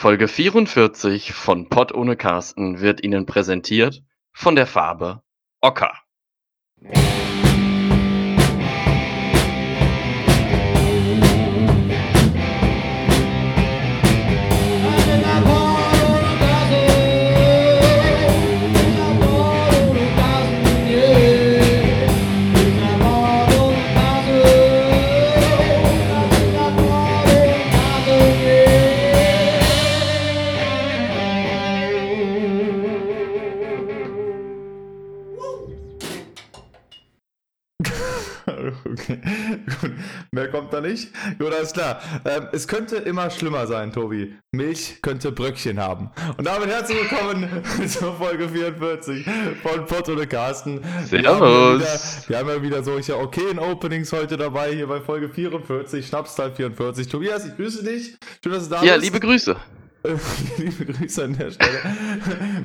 Folge 44 von Pott ohne Carsten wird Ihnen präsentiert von der Farbe Ocker. Mehr kommt da nicht. Gut, alles klar. Ähm, es könnte immer schlimmer sein, Tobi. Milch könnte Bröckchen haben. Und damit herzlich willkommen zur Folge 44 von Pott oder Carsten. Wir haben, ja wieder, wir haben ja wieder solche okayen Openings heute dabei, hier bei Folge 44, Schnapsteil 44. Tobias, ich grüße dich. Schön, dass du da ja, bist. Ja, liebe Grüße. Liebe Grüße an der Stelle.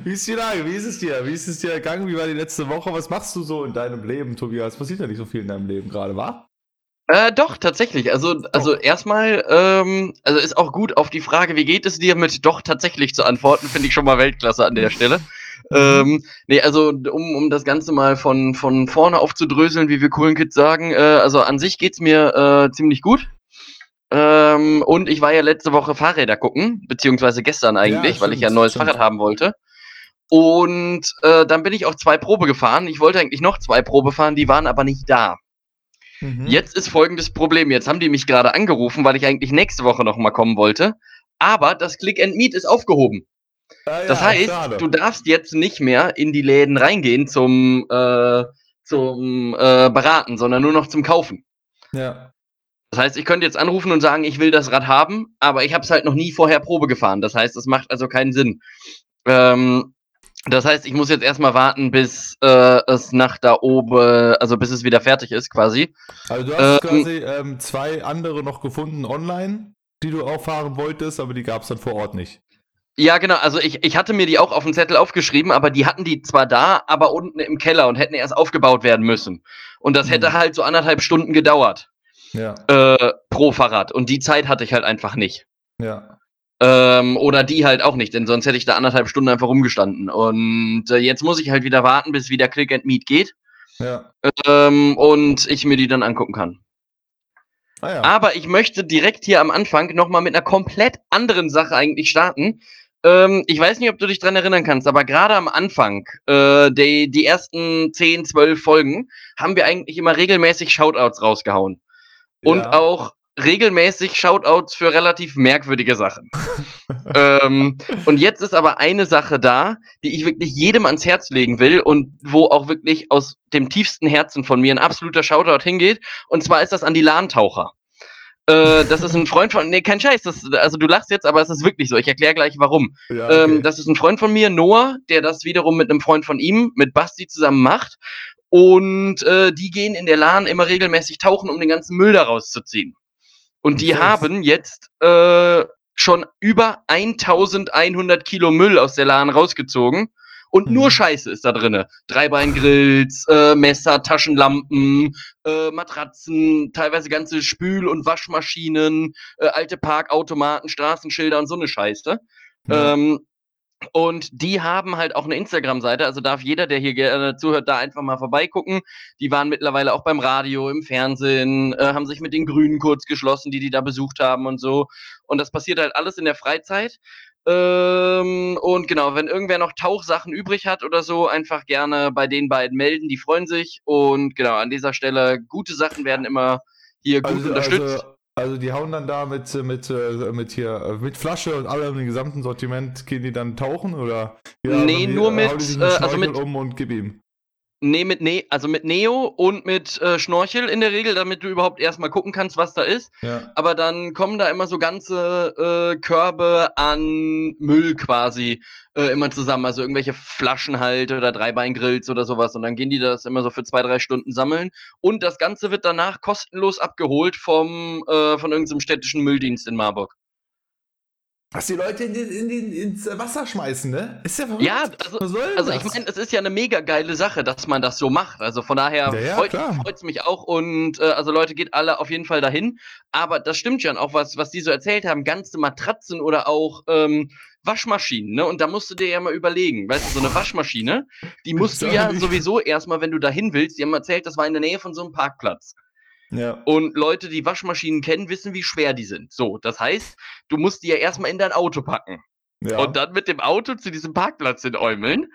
Wie ist die Lage? Wie ist es dir? Wie ist es dir ergangen? Wie war die letzte Woche? Was machst du so in deinem Leben, Tobias? Passiert ja nicht so viel in deinem Leben gerade, wa? Äh, doch, tatsächlich. Also, also erstmal, ähm, also ist auch gut auf die Frage, wie geht es dir mit doch tatsächlich zu antworten, finde ich schon mal Weltklasse an der Stelle. Mhm. ähm, nee, also um, um das Ganze mal von, von vorne aufzudröseln, wie wir coolen Kids sagen, äh, also an sich geht's mir äh, ziemlich gut. Ähm, und ich war ja letzte Woche Fahrräder gucken, beziehungsweise gestern eigentlich, ja, weil ich ja ein neues stimmt. Fahrrad haben wollte. Und äh, dann bin ich auch zwei Probe gefahren. Ich wollte eigentlich noch zwei Probe fahren, die waren aber nicht da. Mhm. Jetzt ist folgendes Problem. Jetzt haben die mich gerade angerufen, weil ich eigentlich nächste Woche noch mal kommen wollte. Aber das Click and Meet ist aufgehoben. Ah, ja, das heißt, schade. du darfst jetzt nicht mehr in die Läden reingehen zum, äh, zum äh, Beraten, sondern nur noch zum Kaufen. Ja. Das heißt, ich könnte jetzt anrufen und sagen, ich will das Rad haben, aber ich habe es halt noch nie vorher Probe gefahren. Das heißt, es macht also keinen Sinn. Ähm, das heißt, ich muss jetzt erstmal warten, bis äh, es nach da oben, also bis es wieder fertig ist, quasi. Also du hast ähm, quasi ähm, zwei andere noch gefunden online, die du auch fahren wolltest, aber die gab es dann vor Ort nicht. Ja, genau. Also ich, ich hatte mir die auch auf den Zettel aufgeschrieben, aber die hatten die zwar da, aber unten im Keller und hätten erst aufgebaut werden müssen. Und das hätte hm. halt so anderthalb Stunden gedauert. Ja. Äh, pro Fahrrad. Und die Zeit hatte ich halt einfach nicht. Ja. Ähm, oder die halt auch nicht, denn sonst hätte ich da anderthalb Stunden einfach rumgestanden. Und äh, jetzt muss ich halt wieder warten, bis wieder Click and Meet geht. Ja. Ähm, und ich mir die dann angucken kann. Ah, ja. Aber ich möchte direkt hier am Anfang nochmal mit einer komplett anderen Sache eigentlich starten. Ähm, ich weiß nicht, ob du dich dran erinnern kannst, aber gerade am Anfang, äh, die, die ersten 10, 12 Folgen, haben wir eigentlich immer regelmäßig Shoutouts rausgehauen und ja. auch regelmäßig Shoutouts für relativ merkwürdige Sachen. ähm, und jetzt ist aber eine Sache da, die ich wirklich jedem ans Herz legen will und wo auch wirklich aus dem tiefsten Herzen von mir ein absoluter Shoutout hingeht. Und zwar ist das an die Lahntaucher. Äh, das ist ein Freund von, nee, kein Scheiß, das, also du lachst jetzt, aber es ist wirklich so. Ich erkläre gleich warum. Ja, okay. ähm, das ist ein Freund von mir, Noah, der das wiederum mit einem Freund von ihm, mit Basti zusammen macht. Und äh, die gehen in der Lahn immer regelmäßig tauchen, um den ganzen Müll da rauszuziehen. Und die okay. haben jetzt äh, schon über 1100 Kilo Müll aus der Lahn rausgezogen. Und nur mhm. Scheiße ist da drinne. Dreibeingrills, äh, Messer, Taschenlampen, äh, Matratzen, teilweise ganze Spül- und Waschmaschinen, äh, alte Parkautomaten, Straßenschilder und so eine Scheiße. Ja. Ähm, und die haben halt auch eine Instagram-Seite, also darf jeder, der hier gerne zuhört, da einfach mal vorbeigucken. Die waren mittlerweile auch beim Radio, im Fernsehen, äh, haben sich mit den Grünen kurz geschlossen, die die da besucht haben und so. Und das passiert halt alles in der Freizeit. Ähm, und genau, wenn irgendwer noch Tauchsachen übrig hat oder so, einfach gerne bei den beiden melden, die freuen sich. Und genau, an dieser Stelle, gute Sachen werden immer hier gut also, unterstützt. Also also die hauen dann da mit, mit, äh, mit hier, äh, mit Flasche und allem im gesamten Sortiment, gehen die dann tauchen oder? Ja, nee, nur mit, äh, also mit, um und gib ihm. Nee, mit ne also mit Neo und mit äh, Schnorchel in der Regel, damit du überhaupt erstmal gucken kannst, was da ist. Ja. Aber dann kommen da immer so ganze äh, Körbe an Müll quasi äh, immer zusammen. Also irgendwelche Flaschen halt oder Dreibeingrills oder sowas. Und dann gehen die das immer so für zwei, drei Stunden sammeln. Und das Ganze wird danach kostenlos abgeholt vom, äh, von irgendeinem städtischen Mülldienst in Marburg. Dass die Leute in den, in den, ins Wasser schmeißen, ne? Ist ja verrückt. Ja, also, also ich meine, es ist ja eine mega geile Sache, dass man das so macht. Also von daher ja, ja, freut es mich auch. Und äh, also Leute, geht alle auf jeden Fall dahin. Aber das stimmt schon auch, was, was die so erzählt haben, ganze Matratzen oder auch ähm, Waschmaschinen, ne? Und da musst du dir ja mal überlegen, weißt du, so eine Waschmaschine, die musst du ja sowieso erstmal, wenn du dahin willst, die haben erzählt, das war in der Nähe von so einem Parkplatz. Ja. Und Leute, die Waschmaschinen kennen, wissen, wie schwer die sind. So, das heißt, du musst die ja erstmal in dein Auto packen. Ja. Und dann mit dem Auto zu diesem Parkplatz in Eumeln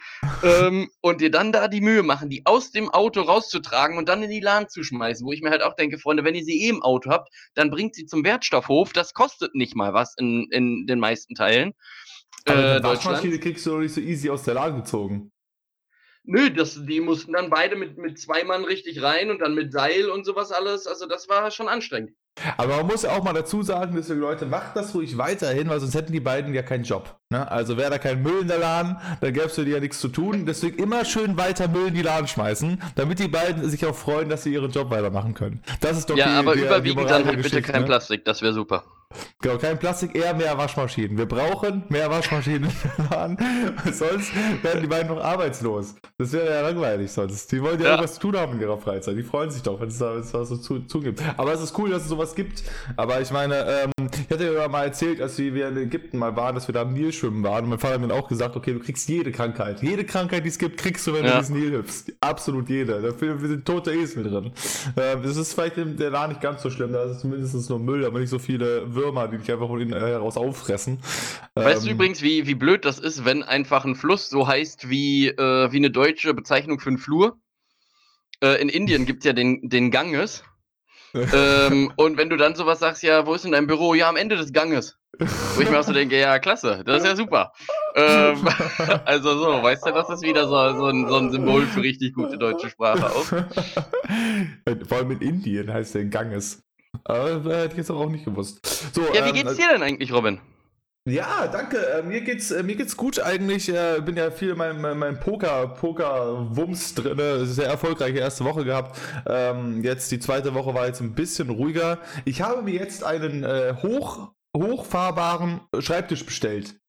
ähm, und dir dann da die Mühe machen, die aus dem Auto rauszutragen und dann in die Lahn zu schmeißen, wo ich mir halt auch denke, Freunde, wenn ihr sie eh im Auto habt, dann bringt sie zum Wertstoffhof. Das kostet nicht mal was in, in den meisten Teilen. Äh, Waschmaschine kriegst du doch nicht so easy aus der Lage gezogen. Nö, das, die mussten dann beide mit, mit zwei Mann richtig rein und dann mit Seil und sowas alles. Also das war schon anstrengend. Aber man muss ja auch mal dazu sagen, deswegen Leute, macht das ruhig weiterhin, weil sonst hätten die beiden ja keinen Job. Ne? Also wäre da kein Müll in der Laden, dann gäbe es für die ja nichts zu tun. Deswegen immer schön weiter Müll in die Laden schmeißen, damit die beiden sich auch freuen, dass sie ihren Job weitermachen können. Das ist doch Ja, die, aber die, überwiegend dann halt bitte kein ne? Plastik, das wäre super. Genau, kein Plastik, eher mehr Waschmaschinen. Wir brauchen mehr Waschmaschinen im Laden, sonst werden die beiden noch arbeitslos. Das wäre ja langweilig sonst. Die wollen ja, ja. irgendwas zu tun haben in ihrer Freizeit. Die freuen sich doch, wenn es da, so zu, zugibt. Aber es ist cool, dass es sowas gibt. Aber ich meine, ähm, ich hatte ja mal erzählt, als wir in Ägypten mal waren, dass wir da im Nil schwimmen waren. Und mein Vater hat mir auch gesagt, okay, du kriegst jede Krankheit. Jede Krankheit, die es gibt, kriegst du, wenn ja. du diesen Nil hüpfst. Absolut jede. Dafür sind tote Esel drin. Ähm, das ist vielleicht in der Laden nicht ganz so schlimm. Da ist zumindest nur Müll, aber nicht so viele Würmer, die dich einfach von innen heraus auffressen. Weißt ähm, du übrigens, wie, wie blöd das ist, wenn einfach ein Fluss so heißt wie, äh, wie eine deutsche Bezeichnung für einen Flur? Äh, in Indien gibt es ja den, den Ganges ähm, und wenn du dann sowas sagst, ja, wo ist denn dein Büro? Ja, am Ende des Ganges. Wo ich mir auch so denke, ja, klasse, das ist ja super. Ähm, also so, weißt du, das ist wieder so, so, ein, so ein Symbol für richtig gute deutsche Sprache auch. Vor allem in Indien heißt der Ganges. Aber äh, hätte ich jetzt auch nicht gewusst. So, ja, wie ähm, geht's dir denn eigentlich, Robin? Ja, danke. Äh, mir geht's äh, mir geht's gut eigentlich. Äh, bin ja viel in meinem, meinem Poker Poker Wumms drin. Sehr erfolgreiche erste Woche gehabt. Ähm, jetzt die zweite Woche war jetzt ein bisschen ruhiger. Ich habe mir jetzt einen äh, hoch hochfahrbaren Schreibtisch bestellt.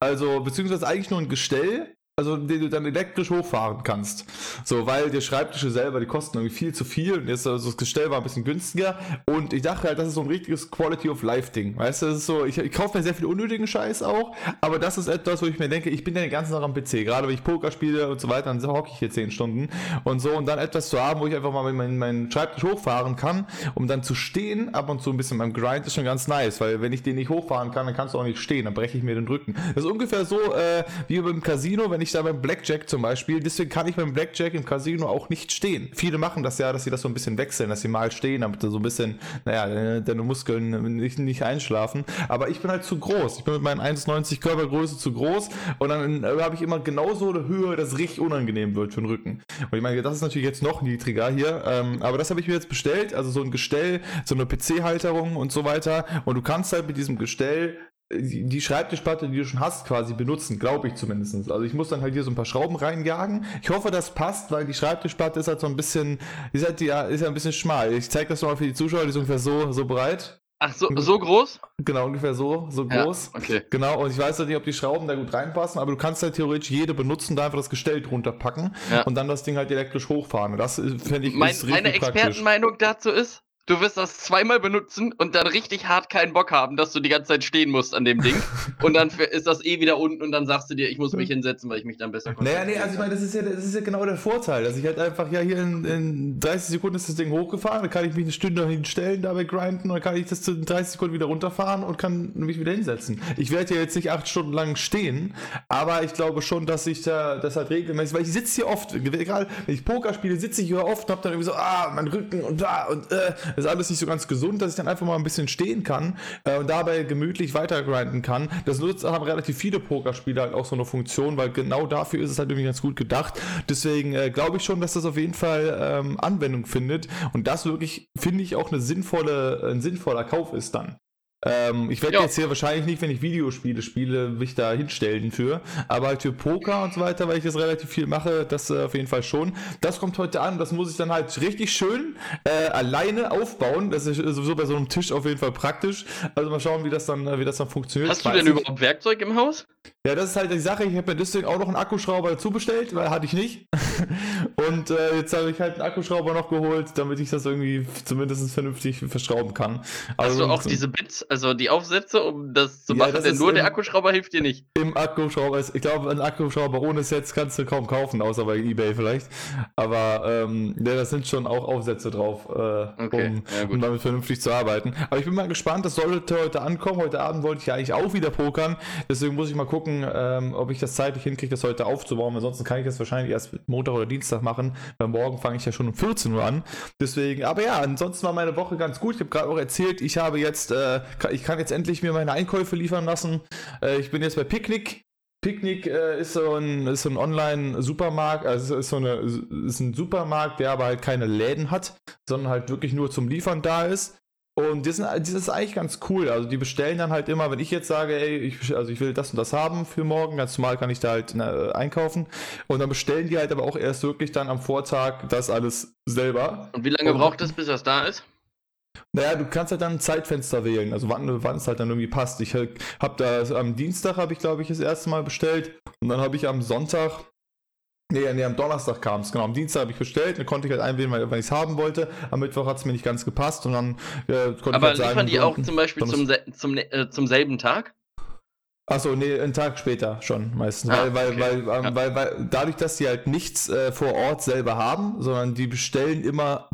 Also beziehungsweise eigentlich nur ein Gestell, also den du dann elektrisch hochfahren kannst. So, weil die Schreibtische selber, die kosten irgendwie viel zu viel und jetzt also das Gestell war ein bisschen günstiger und ich dachte halt, das ist so ein richtiges Quality of Life Ding. Weißt du, das ist so, ich, ich kaufe mir sehr viel unnötigen Scheiß auch, aber das ist etwas, wo ich mir denke, ich bin ja den ganzen Tag am PC, gerade wenn ich Poker spiele und so weiter, dann hocke ich hier 10 Stunden und so und dann etwas zu haben, wo ich einfach mal meinen, meinen Schreibtisch hochfahren kann, um dann zu stehen, ab und zu ein bisschen beim Grind ist schon ganz nice, weil wenn ich den nicht hochfahren kann, dann kannst du auch nicht stehen, dann breche ich mir den Rücken. Das ist ungefähr so äh, wie beim Casino, wenn ich da beim Blackjack zum Beispiel, deswegen kann ich beim Blackjack im Casino auch nicht stehen. Viele machen das ja, dass sie das so ein bisschen wechseln, dass sie mal stehen, damit du so ein bisschen, naja, deine Muskeln nicht, nicht einschlafen. Aber ich bin halt zu groß. Ich bin mit meinen 1,90 Körpergröße zu groß und dann äh, habe ich immer genauso eine Höhe, dass es richtig unangenehm wird für den Rücken. Und ich meine, das ist natürlich jetzt noch niedriger hier, ähm, aber das habe ich mir jetzt bestellt, also so ein Gestell, so eine PC-Halterung und so weiter. Und du kannst halt mit diesem Gestell die Schreibtischplatte, die du schon hast, quasi benutzen, glaube ich zumindest. Also ich muss dann halt hier so ein paar Schrauben reinjagen. Ich hoffe, das passt, weil die Schreibtischplatte ist halt so ein bisschen, ist halt ja, ist ja ein bisschen schmal. Ich zeige das nochmal für die Zuschauer, die ist ungefähr so, so breit. Ach, so, so groß? Genau, ungefähr so, so groß. Ja, okay. Genau, und ich weiß halt nicht, ob die Schrauben da gut reinpassen, aber du kannst halt theoretisch jede benutzen, da einfach das Gestell drunter packen ja. und dann das Ding halt elektrisch hochfahren. Das fände ich mein, ist richtig Meine Expertenmeinung dazu ist, Du wirst das zweimal benutzen und dann richtig hart keinen Bock haben, dass du die ganze Zeit stehen musst an dem Ding. und dann ist das eh wieder unten und dann sagst du dir, ich muss mich hinsetzen, weil ich mich dann besser konzentriere. Naja, nee, also ich meine, das ist ja, das ist ja genau der Vorteil, dass ich halt einfach, ja, hier in, in 30 Sekunden ist das Ding hochgefahren, dann kann ich mich eine Stunde hinstellen, dabei grinden, dann kann ich das in 30 Sekunden wieder runterfahren und kann mich wieder hinsetzen. Ich werde ja jetzt nicht acht Stunden lang stehen, aber ich glaube schon, dass ich da, das halt regelmäßig, weil ich sitze hier oft, egal, wenn ich Poker spiele, sitze ich hier oft und hab dann irgendwie so, ah, mein Rücken und da und äh, ist alles nicht so ganz gesund, dass ich dann einfach mal ein bisschen stehen kann äh, und dabei gemütlich weiter grinden kann. Das nutzt, haben relativ viele Pokerspieler halt auch so eine Funktion, weil genau dafür ist es halt irgendwie ganz gut gedacht. Deswegen äh, glaube ich schon, dass das auf jeden Fall ähm, Anwendung findet und das wirklich, finde ich, auch eine sinnvolle, ein sinnvoller Kauf ist dann. Ähm, ich werde jetzt hier wahrscheinlich nicht, wenn ich Videospiele spiele, mich da hinstellen für. Aber halt für Poker und so weiter, weil ich das relativ viel mache, das äh, auf jeden Fall schon. Das kommt heute an, das muss ich dann halt richtig schön äh, alleine aufbauen. Das ist sowieso bei so einem Tisch auf jeden Fall praktisch. Also mal schauen, wie das dann, wie das dann funktioniert. Hast du denn überhaupt Werkzeug im Haus? Ja, das ist halt die Sache. Ich habe mir deswegen auch noch einen Akkuschrauber dazu bestellt, weil hatte ich nicht. und äh, jetzt habe ich halt einen Akkuschrauber noch geholt, damit ich das irgendwie zumindest vernünftig verschrauben kann. Also Hast du auch diese Bits, also die Aufsätze, um das zu ja, machen, das denn nur im, der Akkuschrauber hilft dir nicht? Im Akkuschrauber ist, ich glaube, einen Akkuschrauber ohne Sets kannst du kaum kaufen, außer bei Ebay vielleicht. Aber ähm, ja, da sind schon auch Aufsätze drauf, äh, okay. um, ja, um, damit vernünftig zu arbeiten. Aber ich bin mal gespannt, das sollte heute ankommen. Heute Abend wollte ich ja eigentlich auch wieder pokern. Deswegen muss ich mal gucken, gucken, ähm, ob ich das zeitlich hinkriege, das heute aufzubauen. Ansonsten kann ich das wahrscheinlich erst Montag oder Dienstag machen, weil morgen fange ich ja schon um 14 Uhr an. Deswegen, aber ja, ansonsten war meine Woche ganz gut. Ich habe gerade auch erzählt, ich habe jetzt, äh, ich kann jetzt endlich mir meine Einkäufe liefern lassen. Äh, ich bin jetzt bei Picknick. Picknick äh, ist so ein, so ein Online-Supermarkt, also ist so eine, ist ein Supermarkt, der aber halt keine Läden hat, sondern halt wirklich nur zum Liefern da ist. Und das, das ist eigentlich ganz cool. Also die bestellen dann halt immer, wenn ich jetzt sage, ey, ich, also ich will das und das haben für morgen, ganz normal kann ich da halt ne, einkaufen. Und dann bestellen die halt aber auch erst wirklich dann am Vortag das alles selber. Und wie lange und, braucht es, bis das da ist? Naja, du kannst halt dann ein Zeitfenster wählen, also wann, wann es halt dann irgendwie passt. Ich habe da am Dienstag habe ich glaube ich das erste Mal bestellt und dann habe ich am Sonntag Nee, nee, am Donnerstag kam es, genau. Am Dienstag habe ich bestellt, dann konnte ich halt einwählen, weil, ich es haben wollte. Am Mittwoch hat es mir nicht ganz gepasst und dann äh, konnte Aber ich halt sagen... Aber liefern die auch zum Beispiel zum, zum, äh, zum selben Tag? Achso, nee, einen Tag später schon meistens. Ah, weil, weil, okay. weil, ähm, ja. weil, weil, dadurch, dass die halt nichts äh, vor Ort selber haben, sondern die bestellen immer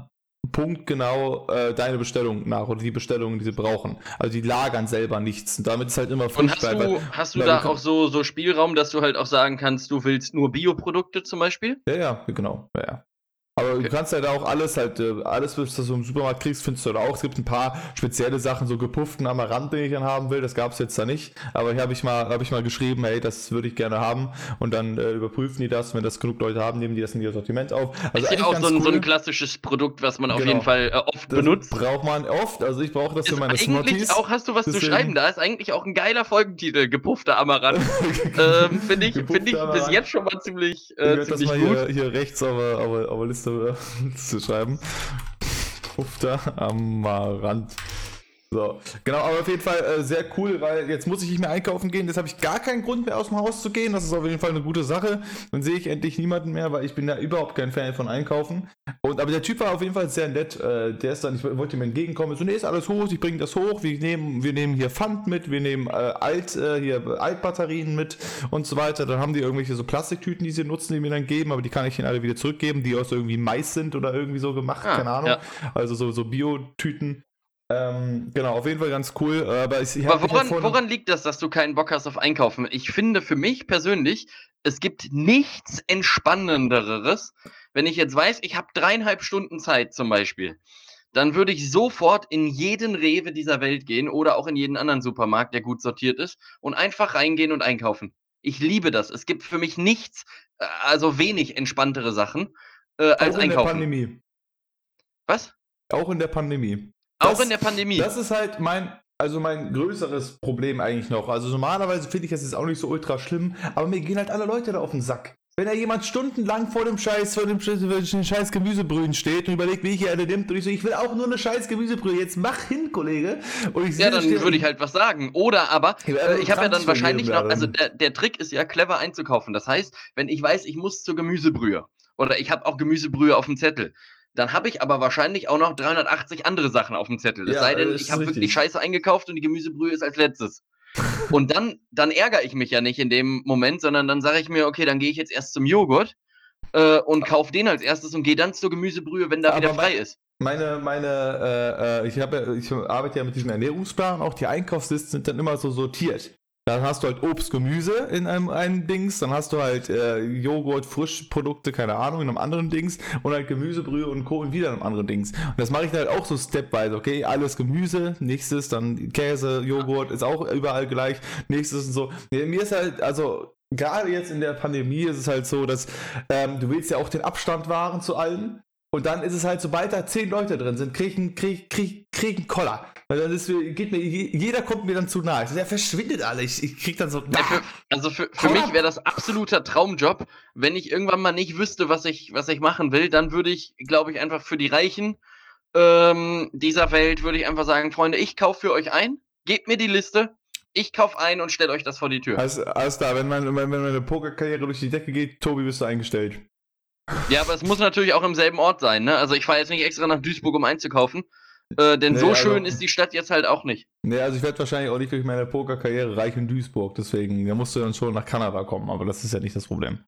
punktgenau äh, deine Bestellung nach oder die Bestellungen, die sie brauchen. Also die lagern selber nichts. Und damit ist halt immer frisch. Und hast du, weil, hast du da auch so, so Spielraum, dass du halt auch sagen kannst, du willst nur Bioprodukte zum Beispiel? Ja, ja, genau. Ja, ja. Aber okay. du kannst halt auch alles halt, äh, alles, was du so im Supermarkt kriegst, findest du da auch. Es gibt ein paar spezielle Sachen, so gepufften Amaranth, den ich dann haben will. Das gab es jetzt da nicht. Aber hier habe ich mal, habe ich mal geschrieben, hey, das würde ich gerne haben. Und dann äh, überprüfen die das. Wenn das genug Leute haben, nehmen die das in ihr Sortiment auf. Also ist ja auch so ein, cool. so ein, klassisches Produkt, was man genau. auf jeden Fall äh, oft das benutzt. Braucht man oft. Also ich brauche das ist für meine Smarties. auch hast du was Deswegen. zu schreiben. Da ist eigentlich auch ein geiler Folgentitel, gepuffter Amaranth. ähm, Finde ich, find ich bis jetzt schon mal ziemlich, äh, ich ziemlich das mal gut. Hier, hier rechts auf der Liste zu schreiben. Pufter Amaranth. So, genau, aber auf jeden Fall äh, sehr cool, weil jetzt muss ich nicht mehr einkaufen gehen. Jetzt habe ich gar keinen Grund mehr aus dem Haus zu gehen. Das ist auf jeden Fall eine gute Sache. Dann sehe ich endlich niemanden mehr, weil ich bin ja überhaupt kein Fan von Einkaufen. Und aber der Typ war auf jeden Fall sehr nett. Äh, der ist dann, ich wollte ihm entgegenkommen. So, nee, ist alles hoch, ich bringe das hoch. Wir nehmen, wir nehmen hier Pfand mit, wir nehmen äh, Alt, äh, hier Altbatterien mit und so weiter. Dann haben die irgendwelche so Plastiktüten, die sie nutzen, die mir dann geben, aber die kann ich ihnen alle wieder zurückgeben, die aus irgendwie Mais sind oder irgendwie so gemacht, ah, keine Ahnung. Ja. Also so, so Bio-Tüten. Ähm, genau, auf jeden Fall ganz cool. Aber, ich, ich aber woran, woran, liegt das, dass du keinen Bock hast auf Einkaufen? Ich finde für mich persönlich, es gibt nichts Entspannenderes, wenn ich jetzt weiß, ich habe dreieinhalb Stunden Zeit zum Beispiel. Dann würde ich sofort in jeden Rewe dieser Welt gehen oder auch in jeden anderen Supermarkt, der gut sortiert ist, und einfach reingehen und einkaufen. Ich liebe das. Es gibt für mich nichts, äh, also wenig entspanntere Sachen äh, als auch Einkaufen. In der Pandemie. Was? Auch in der Pandemie. Das, auch in der Pandemie. Das ist halt mein, also mein größeres Problem eigentlich noch. Also normalerweise finde ich das jetzt auch nicht so ultra schlimm, aber mir gehen halt alle Leute da auf den Sack. Wenn da jemand stundenlang vor dem Scheiß, vor dem, Scheiß Gemüsebrühen steht und überlegt, wie ich hier eine nimmt und ich so, ich will auch nur eine Scheiß Gemüsebrühe, jetzt mach hin, Kollege. ja, dann würde ich halt was sagen. Oder aber, äh, ich habe ja dann wahrscheinlich noch, also der, der Trick ist ja clever einzukaufen. Das heißt, wenn ich weiß, ich muss zur Gemüsebrühe oder ich habe auch Gemüsebrühe auf dem Zettel, dann habe ich aber wahrscheinlich auch noch 380 andere Sachen auf dem Zettel. Es ja, sei denn, ich habe wirklich Scheiße eingekauft und die Gemüsebrühe ist als letztes. und dann, dann ärgere ich mich ja nicht in dem Moment, sondern dann sage ich mir, okay, dann gehe ich jetzt erst zum Joghurt äh, und kaufe den als erstes und gehe dann zur Gemüsebrühe, wenn da aber wieder frei ist. Meine, meine, äh, äh ich, habe, ich arbeite ja mit diesem Ernährungsplan, auch die Einkaufslisten sind dann immer so sortiert. Dann hast du halt Obst, Gemüse in einem, einem Dings, dann hast du halt äh, Joghurt, Frischprodukte, keine Ahnung, in einem anderen Dings und halt Gemüsebrühe und Co. in wieder in einem anderen Dings. Und das mache ich dann halt auch so stepweise, okay? Alles Gemüse, nächstes dann Käse, Joghurt, ist auch überall gleich, nächstes und so. Mir ist halt, also gerade jetzt in der Pandemie ist es halt so, dass ähm, du willst ja auch den Abstand wahren zu allen. Und dann ist es halt, sobald da zehn Leute drin sind, krieg ich einen, krieg, krieg, krieg einen Koller. Weil dann ist, geht mir, jeder kommt mir dann zu nahe. Der verschwindet alle. Ich, ich krieg dann so. Ja, für, also für, für mich wäre das absoluter Traumjob. Wenn ich irgendwann mal nicht wüsste, was ich, was ich machen will, dann würde ich, glaube ich, einfach für die Reichen ähm, dieser Welt, würde ich einfach sagen, Freunde, ich kaufe für euch ein. Gebt mir die Liste. Ich kaufe ein und stelle euch das vor die Tür. Alles, alles klar, wenn, mein, wenn meine Pokerkarriere durch die Decke geht, Tobi, bist du eingestellt. Ja, aber es muss natürlich auch im selben Ort sein, ne? Also ich fahre jetzt nicht extra nach Duisburg, um einzukaufen. Äh, denn nee, so also, schön ist die Stadt jetzt halt auch nicht. Nee, also ich werde wahrscheinlich auch nicht durch meine Pokerkarriere reich in Duisburg, deswegen, da musst du dann schon nach Kanada kommen, aber das ist ja nicht das Problem.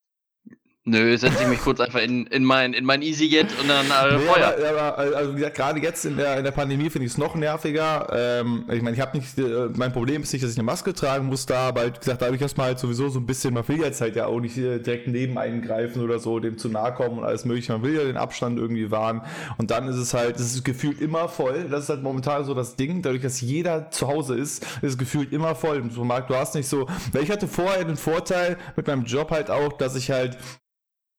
Nö, setze ich mich kurz einfach in, in mein, in mein EasyJet und dann äh, nee, Feuer. Aber, aber, also wie gesagt, gerade jetzt in der, in der Pandemie finde ich es noch nerviger. Ähm, ich meine, ich habe nicht, äh, mein Problem ist nicht, dass ich eine Maske tragen muss da, aber wie gesagt, dadurch erstmal halt sowieso so ein bisschen, man will jetzt halt ja auch nicht äh, direkt neben eingreifen oder so, dem zu nahe kommen und alles mögliche. Man will ja den Abstand irgendwie wahren. Und dann ist es halt, es ist gefühlt immer voll. Das ist halt momentan so das Ding. Dadurch, dass jeder zu Hause ist, ist es gefühlt immer voll im Supermarkt. Du hast nicht so, weil ich hatte vorher den Vorteil mit meinem Job halt auch, dass ich halt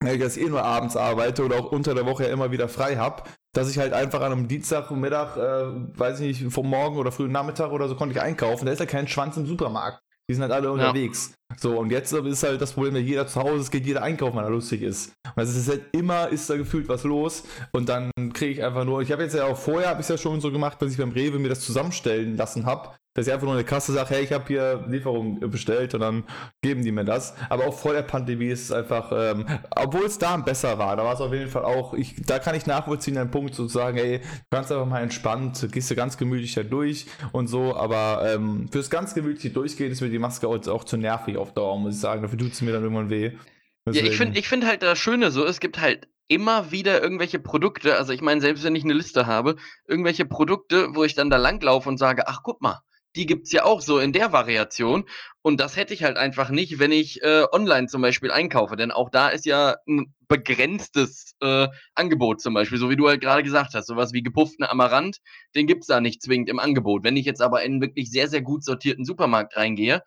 weil ich jetzt eh nur abends arbeite oder auch unter der Woche ja immer wieder frei habe, dass ich halt einfach an einem Dienstagmittag, äh, weiß ich nicht, vom Morgen oder frühen Nachmittag oder so konnte ich einkaufen. Da ist ja kein Schwanz im Supermarkt. Die sind halt alle unterwegs. Ja. So, und jetzt ist halt das Problem, wenn jeder zu Hause ist, geht jeder einkaufen, wenn er lustig ist. Also es ist halt immer, ist da gefühlt was los. Und dann kriege ich einfach nur, ich habe jetzt ja auch vorher, habe ich ja schon so gemacht, dass ich beim Rewe mir das zusammenstellen lassen habe dass ich einfach nur eine Kasse sage, hey, ich habe hier Lieferung bestellt und dann geben die mir das. Aber auch vor der Pandemie ist es einfach, ähm, obwohl es da besser war, da war es auf jeden Fall auch, ich, da kann ich nachvollziehen, einen Punkt zu sagen, hey, du kannst einfach mal entspannt, gehst du ganz gemütlich da durch und so, aber ähm, fürs ganz gemütliche Durchgehen ist mir die Maske auch, auch zu nervig auf Dauer, muss ich sagen. Dafür tut es mir dann irgendwann weh. Deswegen. Ja, ich finde ich find halt das Schöne so, es gibt halt immer wieder irgendwelche Produkte, also ich meine, selbst wenn ich eine Liste habe, irgendwelche Produkte, wo ich dann da langlaufe und sage, ach guck mal, die gibt's ja auch so in der Variation. Und das hätte ich halt einfach nicht, wenn ich äh, online zum Beispiel einkaufe. Denn auch da ist ja ein begrenztes äh, Angebot zum Beispiel, so wie du halt gerade gesagt hast. Sowas wie gepufften Amaranth, den gibt's da nicht zwingend im Angebot. Wenn ich jetzt aber in einen wirklich sehr, sehr gut sortierten Supermarkt reingehe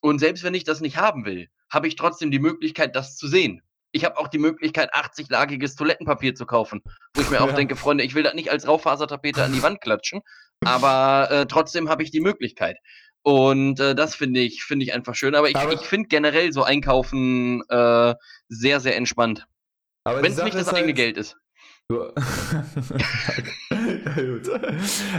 und selbst wenn ich das nicht haben will, habe ich trotzdem die Möglichkeit, das zu sehen. Ich habe auch die Möglichkeit, 80-lagiges Toilettenpapier zu kaufen. Wo ich mir auch denke, Freunde, ich will das nicht als Raufasertapete an die Wand klatschen, aber äh, trotzdem habe ich die Möglichkeit. Und äh, das finde ich, finde ich einfach schön. Aber ich, ich finde generell so Einkaufen äh, sehr, sehr entspannt. Wenn es nicht das eigene halt, Geld ist. ja, gut.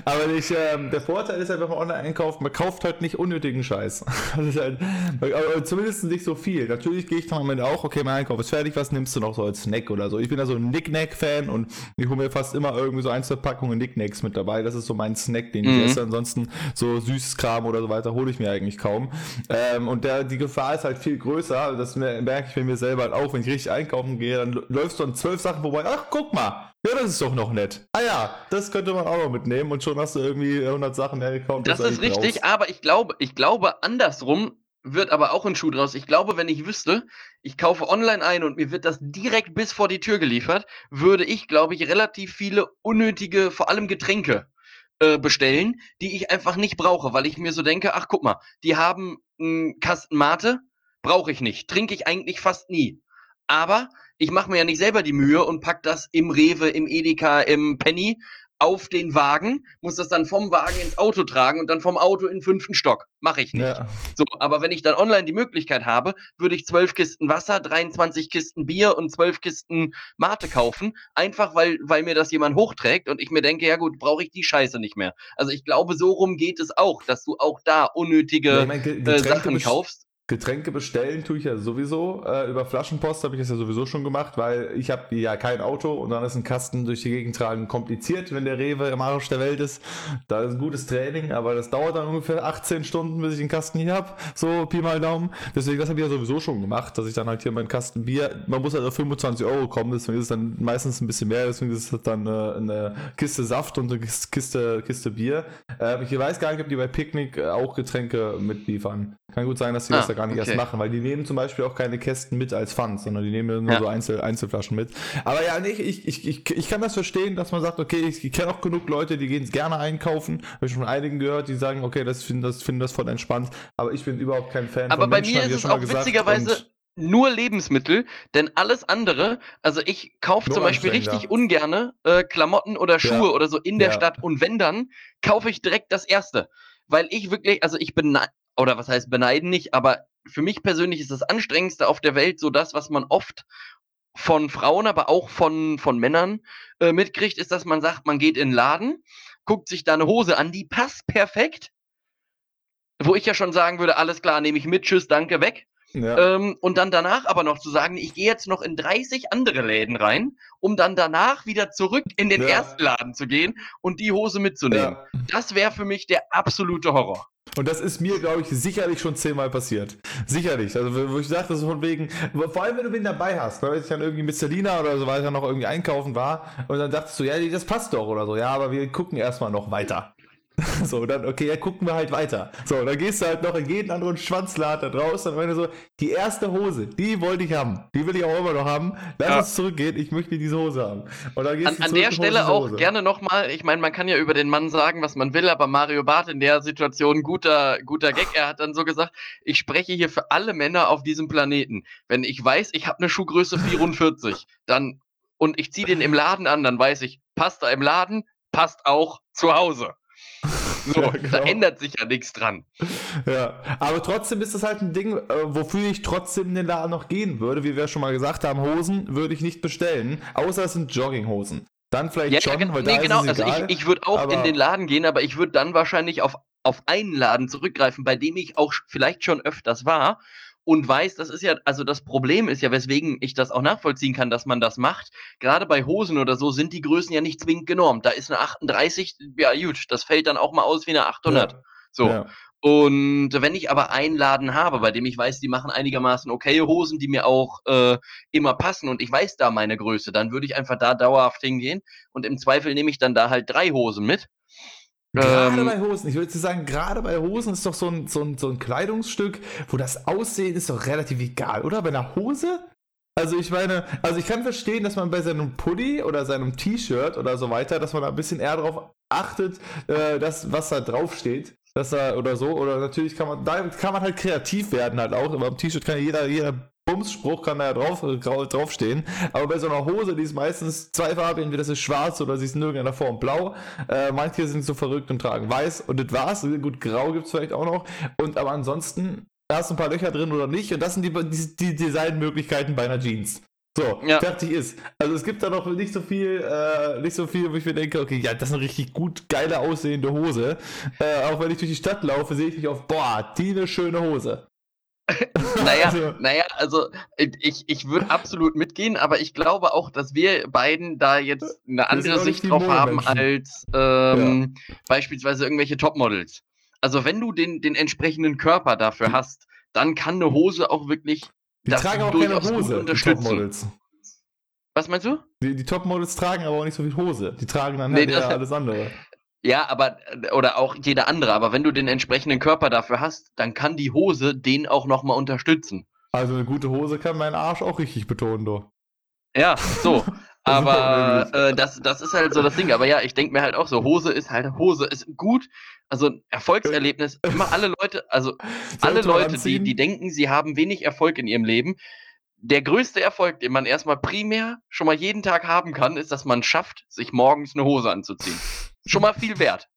Aber nicht, ähm, der Vorteil ist halt, wenn man online einkauft, man kauft halt nicht unnötigen Scheiß. halt, aber zumindest nicht so viel. Natürlich gehe ich dann am Ende auch, okay, mein Einkauf ist fertig, was nimmst du noch so als Snack oder so? Ich bin da so ein Nicknack-Fan und ich hole mir fast immer irgendwie so ein, zwei Packungen Nicknacks mit dabei. Das ist so mein Snack, den mhm. ich esse. Ansonsten so süßes Kram oder so weiter hole ich mir eigentlich kaum. Ähm, und der, die Gefahr ist halt viel größer. Das merke ich bei mir selber halt auch. Wenn ich richtig einkaufen gehe, dann läufst du an zwölf Sachen vorbei. Ach, guck mal, ja, das ist doch noch nett. Ah ja, das könnte man auch noch mitnehmen und schon hast du irgendwie 100 Sachen hergekauft. Das, das ist richtig, raus. aber ich glaube, ich glaube andersrum wird aber auch ein Schuh draus. Ich glaube, wenn ich wüsste, ich kaufe online ein und mir wird das direkt bis vor die Tür geliefert, würde ich, glaube ich, relativ viele unnötige, vor allem Getränke äh, bestellen, die ich einfach nicht brauche, weil ich mir so denke, ach guck mal, die haben einen Kasten Mate, brauche ich nicht, trinke ich eigentlich fast nie. Aber ich mache mir ja nicht selber die Mühe und pack das im Rewe, im Edeka, im Penny auf den Wagen, muss das dann vom Wagen ins Auto tragen und dann vom Auto in den fünften Stock. Mache ich nicht. Ja. So, aber wenn ich dann online die Möglichkeit habe, würde ich zwölf Kisten Wasser, 23 Kisten Bier und zwölf Kisten Mate kaufen, einfach weil, weil mir das jemand hochträgt und ich mir denke, ja gut, brauche ich die Scheiße nicht mehr. Also ich glaube, so rum geht es auch, dass du auch da unnötige ja, ich mein, äh, Sachen kaufst. Getränke bestellen tue ich ja sowieso. Äh, über Flaschenpost habe ich das ja sowieso schon gemacht, weil ich habe ja kein Auto und dann ist ein Kasten durch die Gegend tragen kompliziert, wenn der Rewe im Arsch der Welt ist. Da ist ein gutes Training, aber das dauert dann ungefähr 18 Stunden, bis ich den Kasten hier habe. So, Pi mal Daumen. Deswegen, das habe ich ja sowieso schon gemacht, dass ich dann halt hier meinen Kasten Bier, man muss halt auf 25 Euro kommen, deswegen ist es dann meistens ein bisschen mehr, deswegen ist es dann äh, eine Kiste Saft und eine Kiste, Kiste Bier. Äh, ich weiß gar nicht, ob die bei Picknick auch Getränke mitliefern. Kann gut sein, dass sie ah. das da gar nicht okay. erst machen, weil die nehmen zum Beispiel auch keine Kästen mit als Pfand, sondern die nehmen nur ja. so Einzel Einzelflaschen mit. Aber ja, nee, ich, ich, ich, ich kann das verstehen, dass man sagt, okay, ich, ich kenne auch genug Leute, die gehen gerne einkaufen. Habe ich schon von einigen gehört, die sagen, okay, das finden das, finden das voll entspannt. Aber ich bin überhaupt kein Fan aber von bei Menschen, mir ist es auch witzigerweise nur Lebensmittel, denn alles andere, also ich kaufe zum Beispiel richtig ungerne äh, Klamotten oder Schuhe ja. oder so in der ja. Stadt und wenn dann, kaufe ich direkt das erste. Weil ich wirklich, also ich bin, oder was heißt beneiden nicht, aber für mich persönlich ist das Anstrengendste auf der Welt so das, was man oft von Frauen, aber auch von, von Männern äh, mitkriegt, ist, dass man sagt, man geht in den Laden, guckt sich da eine Hose an, die passt perfekt. Wo ich ja schon sagen würde, alles klar, nehme ich mit, tschüss, danke, weg. Ja. Ähm, und dann danach aber noch zu sagen, ich gehe jetzt noch in 30 andere Läden rein, um dann danach wieder zurück in den ja. ersten Laden zu gehen und die Hose mitzunehmen. Ja. Das wäre für mich der absolute Horror. Und das ist mir, glaube ich, sicherlich schon zehnmal passiert. Sicherlich. Also, wo ich dachte, so von wegen, vor allem, wenn du wen dabei hast, weil ich dann irgendwie mit Selina oder so weiter noch irgendwie einkaufen war und dann dachtest du, ja, das passt doch oder so. Ja, aber wir gucken erstmal noch weiter. So, dann, okay, ja, gucken wir halt weiter. So, dann gehst du halt noch in jeden anderen Schwanzladen da draußen und wenn du so, die erste Hose, die wollte ich haben. Die will ich auch immer noch haben. Lass ja. uns zurückgehen, ich möchte diese Hose haben. Und dann gehst an, an der Stelle auch Hose. gerne nochmal, ich meine, man kann ja über den Mann sagen, was man will, aber Mario Barth in der Situation guter, guter Gag. Er hat dann so gesagt, ich spreche hier für alle Männer auf diesem Planeten. Wenn ich weiß, ich habe eine Schuhgröße 44, dann und ich ziehe den im Laden an, dann weiß ich, passt da im Laden, passt auch zu Hause. So, ja, genau. Da ändert sich ja nichts dran. Ja, aber trotzdem ist das halt ein Ding, äh, wofür ich trotzdem in den Laden noch gehen würde. Wie wir schon mal gesagt haben, Hosen würde ich nicht bestellen, außer es sind Jogginghosen. Dann vielleicht ja, schon, ja, weil nee, da genau. ist es also ich, ich würde auch in den Laden gehen, aber ich würde dann wahrscheinlich auf, auf einen Laden zurückgreifen, bei dem ich auch vielleicht schon öfters war und weiß, das ist ja, also das Problem ist ja, weswegen ich das auch nachvollziehen kann, dass man das macht. Gerade bei Hosen oder so sind die Größen ja nicht zwingend genormt. Da ist eine 38, ja gut, das fällt dann auch mal aus wie eine 800. Ja. So. Ja. Und wenn ich aber einen Laden habe, bei dem ich weiß, die machen einigermaßen okay Hosen, die mir auch äh, immer passen und ich weiß da meine Größe, dann würde ich einfach da dauerhaft hingehen und im Zweifel nehme ich dann da halt drei Hosen mit Gerade ähm, bei Hosen, ich würde sagen, gerade bei Hosen ist doch so ein, so, ein, so ein Kleidungsstück, wo das Aussehen ist doch relativ egal, oder? Bei einer Hose? Also ich meine, also ich kann verstehen, dass man bei seinem Pulli oder seinem T-Shirt oder so weiter, dass man da ein bisschen eher darauf achtet, äh, dass, was da draufsteht. Dass er oder so, oder natürlich kann man, da kann man halt kreativ werden halt auch. Beim T-Shirt kann jeder, jeder Bumsspruch kann da ja drauf, draufstehen. Aber bei so einer Hose, die ist meistens zweifarbig, entweder das ist schwarz oder sie ist in irgendeiner Form blau. Äh, manche sind so verrückt und tragen weiß und das war's. Gut, grau gibt es vielleicht auch noch. Und aber ansonsten, da hast du ein paar Löcher drin oder nicht. Und das sind die, die, die Designmöglichkeiten bei einer Jeans. So, ja. fertig ist. Also es gibt da noch nicht so viel, äh, nicht so viel, wo ich mir denke, okay, ja, das ist eine richtig gut geile aussehende Hose. Äh, auch wenn ich durch die Stadt laufe, sehe ich mich auf, boah, die eine schöne Hose. naja, also, naja, also ich, ich würde absolut mitgehen, aber ich glaube auch, dass wir beiden da jetzt eine andere Sicht drauf haben als ähm, ja. beispielsweise irgendwelche Topmodels. Also wenn du den, den entsprechenden Körper dafür hast, dann kann eine Hose auch wirklich die das tragen auch keine Hose, die Topmodels. Was meinst du? Die, die Topmodels tragen aber auch nicht so viel Hose. Die tragen dann nee, halt alles andere. Ja, aber, oder auch jeder andere, aber wenn du den entsprechenden Körper dafür hast, dann kann die Hose den auch nochmal unterstützen. Also eine gute Hose kann meinen Arsch auch richtig betonen, du. Ja, so. aber äh, das, das ist halt so das Ding. Aber ja, ich denke mir halt auch so, Hose ist halt, Hose ist gut. Also Erfolgserlebnis, immer alle Leute, also alle Leute, die, die denken, sie haben wenig Erfolg in ihrem Leben, der größte Erfolg, den man erstmal primär schon mal jeden Tag haben kann, ist, dass man schafft, sich morgens eine Hose anzuziehen schon mal viel wert.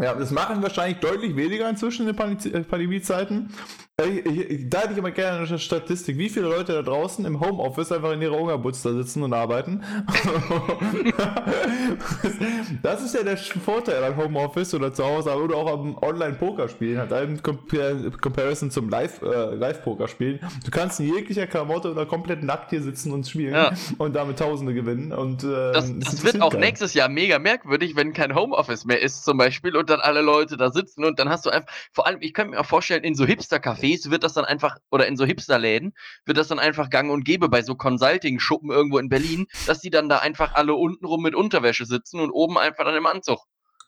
Ja, das machen wahrscheinlich deutlich weniger inzwischen in den äh, Pandemiezeiten. Da hätte ich immer gerne eine Statistik, wie viele Leute da draußen im Homeoffice einfach in ihrer Hungerbutz da sitzen und arbeiten. das ist ja der Vorteil am Homeoffice oder zu Hause oder auch am Online-Poker-Spielen, hat einen Comparison zum äh, Live-Poker-Spielen. du kannst in jeglicher Klamotte oder komplett nackt hier sitzen und spielen ja. und damit Tausende gewinnen. Und, äh, das, das wird auch geil. nächstes Jahr mega merkwürdig, wenn kein Homeoffice mehr ist zum Beispiel und dann alle Leute da sitzen und dann hast du einfach, vor allem, ich könnte mir auch vorstellen, in so Hipster-Cafés Cafés wird das dann einfach, oder in so Hipsterläden, wird das dann einfach gang und gäbe bei so Consulting-Schuppen irgendwo in Berlin, dass die dann da einfach alle untenrum mit Unterwäsche sitzen und oben einfach dann im Anzug.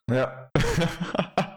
Ja.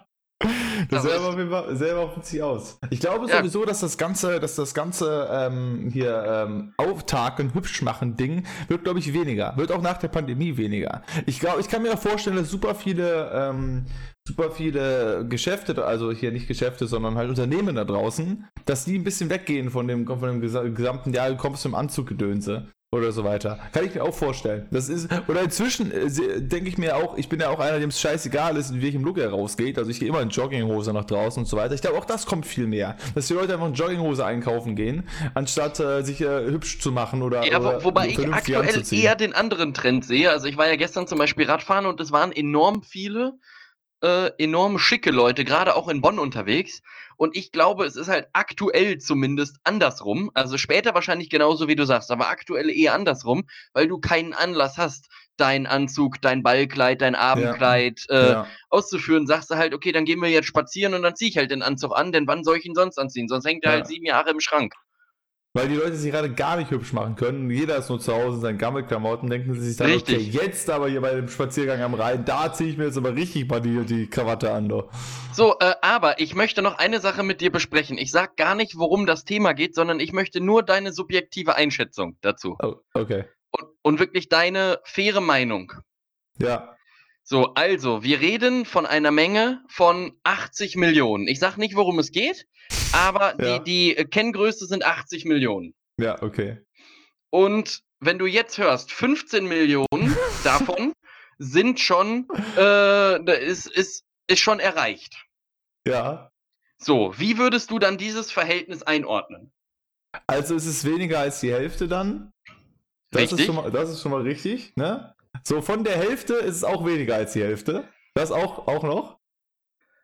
Das selber, selber, selber witzig aus. Ich glaube ja. sowieso, dass das ganze, dass das ganze ähm, hier ähm, Auftaken, hübsch machen Ding wird, glaube ich, weniger. Wird auch nach der Pandemie weniger. Ich glaube, ich kann mir auch vorstellen, dass super viele ähm, super viele Geschäfte, also hier nicht Geschäfte, sondern halt Unternehmen da draußen, dass die ein bisschen weggehen von dem, von dem gesamten, ja, du kommst im Anzuggedönse oder so weiter. Kann ich mir auch vorstellen. Das ist, oder inzwischen äh, denke ich mir auch, ich bin ja auch einer, dem es scheißegal ist, wie ich im Look herausgeht. Also ich gehe immer in Jogginghose nach draußen und so weiter. Ich glaube, auch das kommt viel mehr. Dass die Leute einfach in Jogginghose einkaufen gehen, anstatt äh, sich äh, hübsch zu machen oder. Ja, wo, wobei ich aktuell eher den anderen Trend sehe. Also ich war ja gestern zum Beispiel Radfahren und es waren enorm viele äh, enorm schicke Leute, gerade auch in Bonn unterwegs. Und ich glaube, es ist halt aktuell zumindest andersrum. Also später wahrscheinlich genauso wie du sagst, aber aktuell eher andersrum, weil du keinen Anlass hast, deinen Anzug, dein Ballkleid, dein Abendkleid ja. Äh, ja. auszuführen. Sagst du halt, okay, dann gehen wir jetzt spazieren und dann ziehe ich halt den Anzug an, denn wann soll ich ihn sonst anziehen? Sonst hängt er ja. halt sieben Jahre im Schrank. Weil die Leute sich gerade gar nicht hübsch machen können. Jeder ist nur zu Hause in seinen Gammelklamotten, denken sie sich dann, richtig. okay, jetzt aber hier bei dem Spaziergang am Rhein, da ziehe ich mir jetzt aber richtig mal die, die Krawatte an. Do. So, äh, aber ich möchte noch eine Sache mit dir besprechen. Ich sag gar nicht, worum das Thema geht, sondern ich möchte nur deine subjektive Einschätzung dazu. Oh, okay. Und, und wirklich deine faire Meinung. Ja. So, also, wir reden von einer Menge von 80 Millionen. Ich sag nicht, worum es geht aber ja. die, die Kenngröße sind 80 Millionen. Ja, okay. Und wenn du jetzt hörst, 15 Millionen davon sind schon, äh, ist, ist, ist schon erreicht. Ja. So, wie würdest du dann dieses Verhältnis einordnen? Also ist es weniger als die Hälfte dann? Das richtig. Ist schon mal, das ist schon mal richtig, ne? So, von der Hälfte ist es auch weniger als die Hälfte. Das auch, auch noch.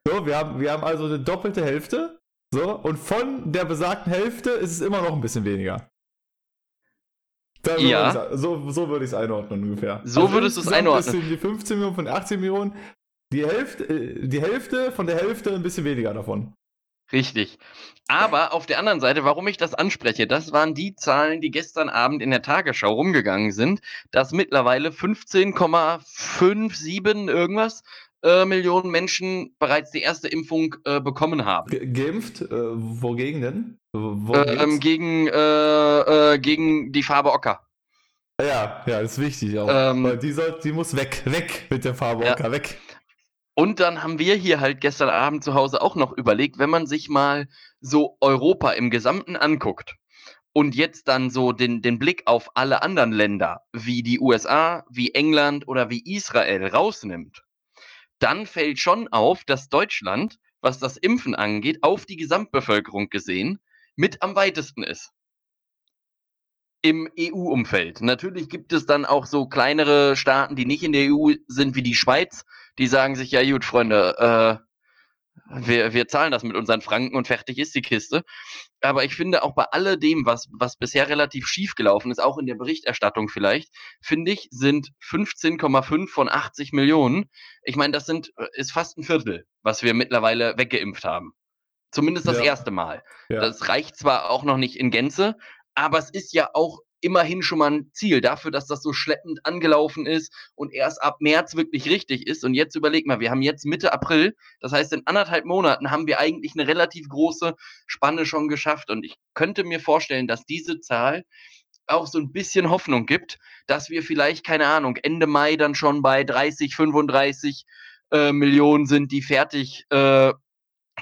So, wir haben, wir haben also eine doppelte Hälfte. So, und von der besagten Hälfte ist es immer noch ein bisschen weniger. ja. so, so würde ich es einordnen ungefähr. So also würdest du es einordnen. Die 15 Millionen von 18 Millionen, die Hälfte, äh, die Hälfte von der Hälfte ein bisschen weniger davon. Richtig. Aber auf der anderen Seite, warum ich das anspreche, das waren die Zahlen, die gestern Abend in der Tagesschau rumgegangen sind, dass mittlerweile 15,57 irgendwas äh, Millionen Menschen bereits die erste Impfung äh, bekommen haben. Ge geimpft? Äh, wogegen denn? Wo ähm, gegen, äh, äh, gegen die Farbe Ocker. Ja, ja, ist wichtig auch. Ähm, die, soll, die muss weg, weg mit der Farbe ja. Ocker, weg. Und dann haben wir hier halt gestern Abend zu Hause auch noch überlegt, wenn man sich mal so Europa im Gesamten anguckt und jetzt dann so den, den Blick auf alle anderen Länder, wie die USA, wie England oder wie Israel rausnimmt, dann fällt schon auf, dass Deutschland, was das Impfen angeht, auf die Gesamtbevölkerung gesehen mit am weitesten ist. Im EU-Umfeld. Natürlich gibt es dann auch so kleinere Staaten, die nicht in der EU sind, wie die Schweiz, die sagen sich, ja gut, Freunde, äh, wir, wir zahlen das mit unseren Franken und fertig ist die Kiste. Aber ich finde auch bei alledem, was, was bisher relativ schief gelaufen ist, auch in der Berichterstattung vielleicht, finde ich, sind 15,5 von 80 Millionen. Ich meine, das sind, äh, ist fast ein Viertel, was wir mittlerweile weggeimpft haben. Zumindest das ja. erste Mal. Ja. Das reicht zwar auch noch nicht in Gänze, aber es ist ja auch immerhin schon mal ein Ziel dafür, dass das so schleppend angelaufen ist und erst ab März wirklich richtig ist. Und jetzt überleg mal, wir haben jetzt Mitte April, das heißt, in anderthalb Monaten haben wir eigentlich eine relativ große Spanne schon geschafft. Und ich könnte mir vorstellen, dass diese Zahl auch so ein bisschen Hoffnung gibt, dass wir vielleicht, keine Ahnung, Ende Mai dann schon bei 30, 35 äh, Millionen sind, die fertig äh,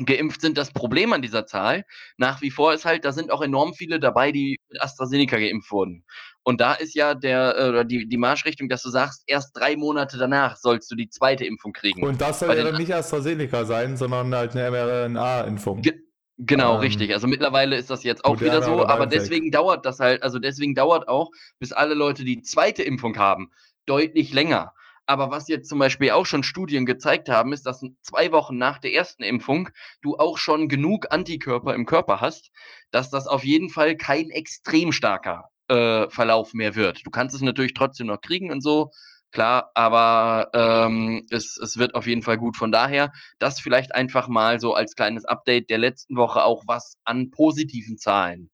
geimpft sind. Das Problem an dieser Zahl nach wie vor ist halt, da sind auch enorm viele dabei, die mit AstraZeneca geimpft wurden. Und da ist ja der äh, oder die, die Marschrichtung, dass du sagst, erst drei Monate danach sollst du die zweite Impfung kriegen. Und das soll ja dann nicht AstraZeneca sein, sondern halt eine mRNA-Impfung. Ge genau, ähm, richtig. Also mittlerweile ist das jetzt auch wieder so, aber deswegen dauert das halt, also deswegen dauert auch, bis alle Leute die zweite Impfung haben, deutlich länger. Aber was jetzt zum Beispiel auch schon Studien gezeigt haben, ist, dass zwei Wochen nach der ersten Impfung du auch schon genug Antikörper im Körper hast, dass das auf jeden Fall kein extrem starker äh, Verlauf mehr wird. Du kannst es natürlich trotzdem noch kriegen und so, klar, aber ähm, es, es wird auf jeden Fall gut. Von daher, das vielleicht einfach mal so als kleines Update der letzten Woche auch was an positiven Zahlen.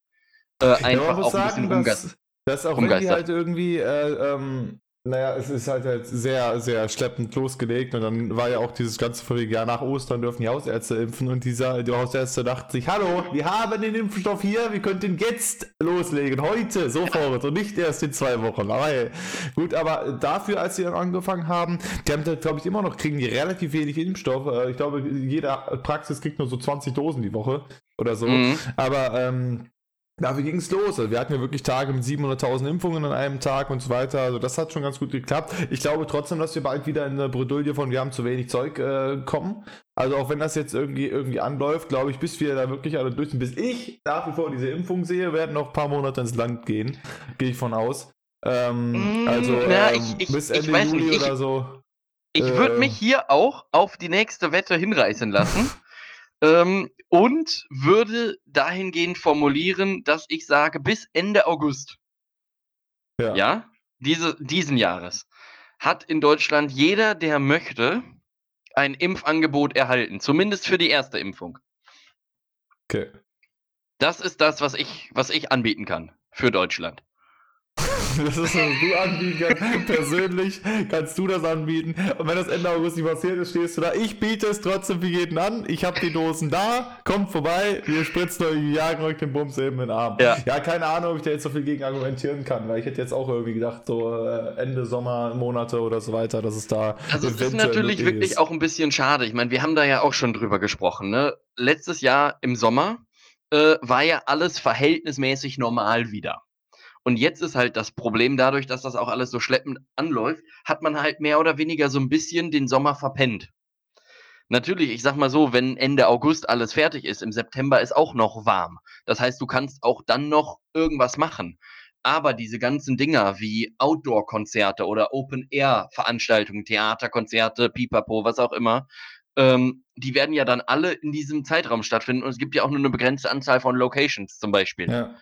Äh, einfach auch sagen, ein bisschen dass, dass auch wenn die halt irgendwie äh, ähm, naja, es ist halt, halt sehr, sehr schleppend losgelegt und dann war ja auch dieses ganze Folge, ja, nach Ostern dürfen die Hausärzte impfen und dieser, die Hausärzte dachten sich, hallo, wir haben den Impfstoff hier, wir könnten jetzt loslegen, heute, sofort und nicht erst in zwei Wochen. Aber hey, gut, aber dafür, als sie dann angefangen haben, die haben, glaube ich, immer noch, kriegen die relativ wenig Impfstoff. Äh, ich glaube, jede Praxis kriegt nur so 20 Dosen die Woche oder so. Mhm. Aber ähm, Dafür ging es los. Also wir hatten ja wirklich Tage mit 700.000 Impfungen an einem Tag und so weiter. Also das hat schon ganz gut geklappt. Ich glaube trotzdem, dass wir bald wieder in eine Bredouille von wir haben zu wenig Zeug äh, kommen. Also auch wenn das jetzt irgendwie irgendwie anläuft, glaube ich, bis wir da wirklich alle durch sind, bis ich nach wie vor diese Impfung sehe, werden noch ein paar Monate ins Land gehen. Gehe ich von aus. Ähm, mm, also ja, ähm, ich, ich, bis Ende Juli nicht, oder so. Ich äh, würde mich hier auch auf die nächste Wette hinreißen lassen. Ähm, und würde dahingehend formulieren, dass ich sage, bis Ende August, ja, ja diese, diesen Jahres, hat in Deutschland jeder, der möchte, ein Impfangebot erhalten. Zumindest für die erste Impfung. Okay. Das ist das, was ich, was ich anbieten kann für Deutschland. Das ist, was du anbieten kannst. Persönlich kannst du das anbieten. Und wenn das Ende August nicht passiert ist, stehst du da. Ich biete es trotzdem für jeden an. Ich habe die Dosen da. Kommt vorbei. Wir spritzen euch, jagen euch den Bums eben in den Arm. Ja. ja, keine Ahnung, ob ich da jetzt so viel gegen argumentieren kann, weil ich hätte jetzt auch irgendwie gedacht, so äh, Ende Sommermonate oder so weiter, dass es da. Also, es ist natürlich wirklich ist. auch ein bisschen schade. Ich meine, wir haben da ja auch schon drüber gesprochen. Ne? Letztes Jahr im Sommer äh, war ja alles verhältnismäßig normal wieder. Und jetzt ist halt das Problem, dadurch, dass das auch alles so schleppend anläuft, hat man halt mehr oder weniger so ein bisschen den Sommer verpennt. Natürlich, ich sag mal so, wenn Ende August alles fertig ist, im September ist auch noch warm. Das heißt, du kannst auch dann noch irgendwas machen. Aber diese ganzen Dinger wie Outdoor-Konzerte oder Open-Air-Veranstaltungen, Theaterkonzerte, Pipapo, was auch immer, ähm, die werden ja dann alle in diesem Zeitraum stattfinden. Und es gibt ja auch nur eine begrenzte Anzahl von Locations zum Beispiel. Ja.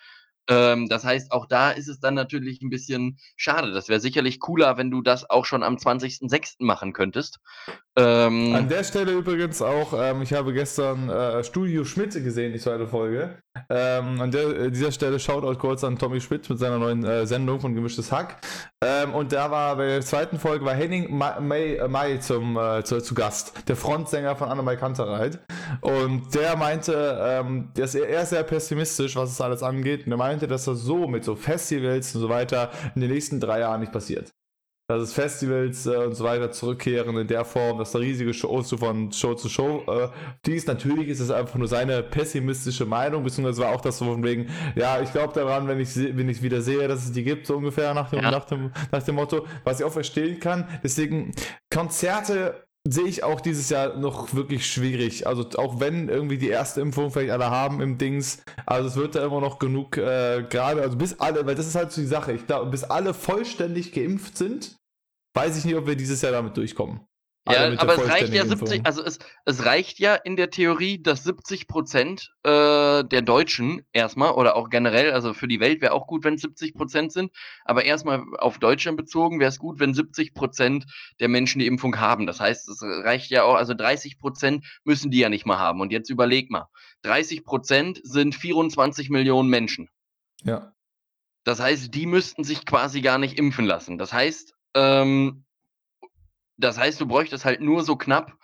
Ähm, das heißt, auch da ist es dann natürlich ein bisschen schade. Das wäre sicherlich cooler, wenn du das auch schon am 20.06. machen könntest. Ähm, An der Stelle übrigens auch, ähm, ich habe gestern äh, Studio Schmidt gesehen, die zweite Folge. Ähm, an der, äh, dieser Stelle Shoutout kurz an Tommy Schmidt mit seiner neuen äh, Sendung von Gemischtes Hack. Ähm, und da war bei der zweiten Folge war Henning May, äh, zum, äh, zu, zu, Gast, der Frontsänger von Annemai Kantereit. Und der meinte, ähm, dass er, er ist sehr pessimistisch, was es alles angeht. Und er meinte, dass das so mit so Festivals und so weiter in den nächsten drei Jahren nicht passiert dass es Festivals äh, und so weiter zurückkehren in der Form, dass da riesige Shows so von Show zu Show äh, dies. Natürlich ist es einfach nur seine pessimistische Meinung, beziehungsweise war auch das so von wegen, ja, ich glaube daran, wenn ich, wenn ich wieder sehe, dass es die gibt, so ungefähr nach dem, ja. nach dem, nach dem Motto, was ich auch verstehen kann. Deswegen, Konzerte sehe ich auch dieses Jahr noch wirklich schwierig. Also auch wenn irgendwie die erste Impfung vielleicht alle haben im Dings, also es wird da immer noch genug, äh, gerade, also bis alle, weil das ist halt so die Sache, ich glaube, bis alle vollständig geimpft sind, weiß ich nicht, ob wir dieses Jahr damit durchkommen. Ja, aber es reicht ja 70, also es, es reicht ja in der Theorie, dass 70 Prozent äh, der Deutschen erstmal oder auch generell, also für die Welt wäre auch gut, wenn es 70 Prozent sind, aber erstmal auf Deutschland bezogen wäre es gut, wenn 70 Prozent der Menschen die Impfung haben. Das heißt, es reicht ja auch, also 30 Prozent müssen die ja nicht mal haben. Und jetzt überleg mal, 30 Prozent sind 24 Millionen Menschen. Ja. Das heißt, die müssten sich quasi gar nicht impfen lassen. Das heißt, ähm, das heißt, du bräuchtest halt nur so knapp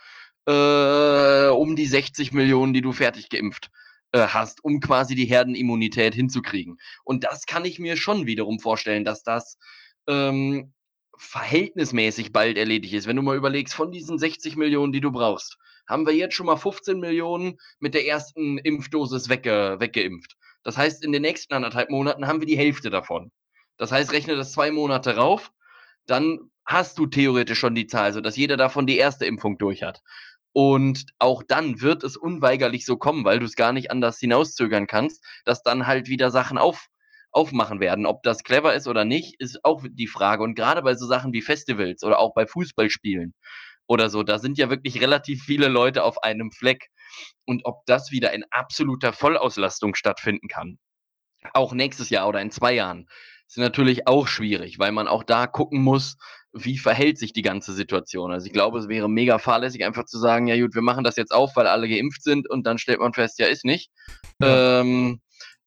äh, um die 60 Millionen, die du fertig geimpft äh, hast, um quasi die Herdenimmunität hinzukriegen. Und das kann ich mir schon wiederum vorstellen, dass das ähm, verhältnismäßig bald erledigt ist. Wenn du mal überlegst, von diesen 60 Millionen, die du brauchst, haben wir jetzt schon mal 15 Millionen mit der ersten Impfdosis wegge weggeimpft. Das heißt, in den nächsten anderthalb Monaten haben wir die Hälfte davon. Das heißt, rechne das zwei Monate rauf, dann hast du theoretisch schon die Zahl, sodass jeder davon die erste Impfung durch hat. Und auch dann wird es unweigerlich so kommen, weil du es gar nicht anders hinauszögern kannst, dass dann halt wieder Sachen auf, aufmachen werden. Ob das clever ist oder nicht, ist auch die Frage. Und gerade bei so Sachen wie Festivals oder auch bei Fußballspielen oder so, da sind ja wirklich relativ viele Leute auf einem Fleck. Und ob das wieder in absoluter Vollauslastung stattfinden kann, auch nächstes Jahr oder in zwei Jahren, ist natürlich auch schwierig, weil man auch da gucken muss, wie verhält sich die ganze Situation. Also ich glaube, es wäre mega fahrlässig, einfach zu sagen, ja gut, wir machen das jetzt auf, weil alle geimpft sind und dann stellt man fest, ja, ist nicht. Ja. Ähm,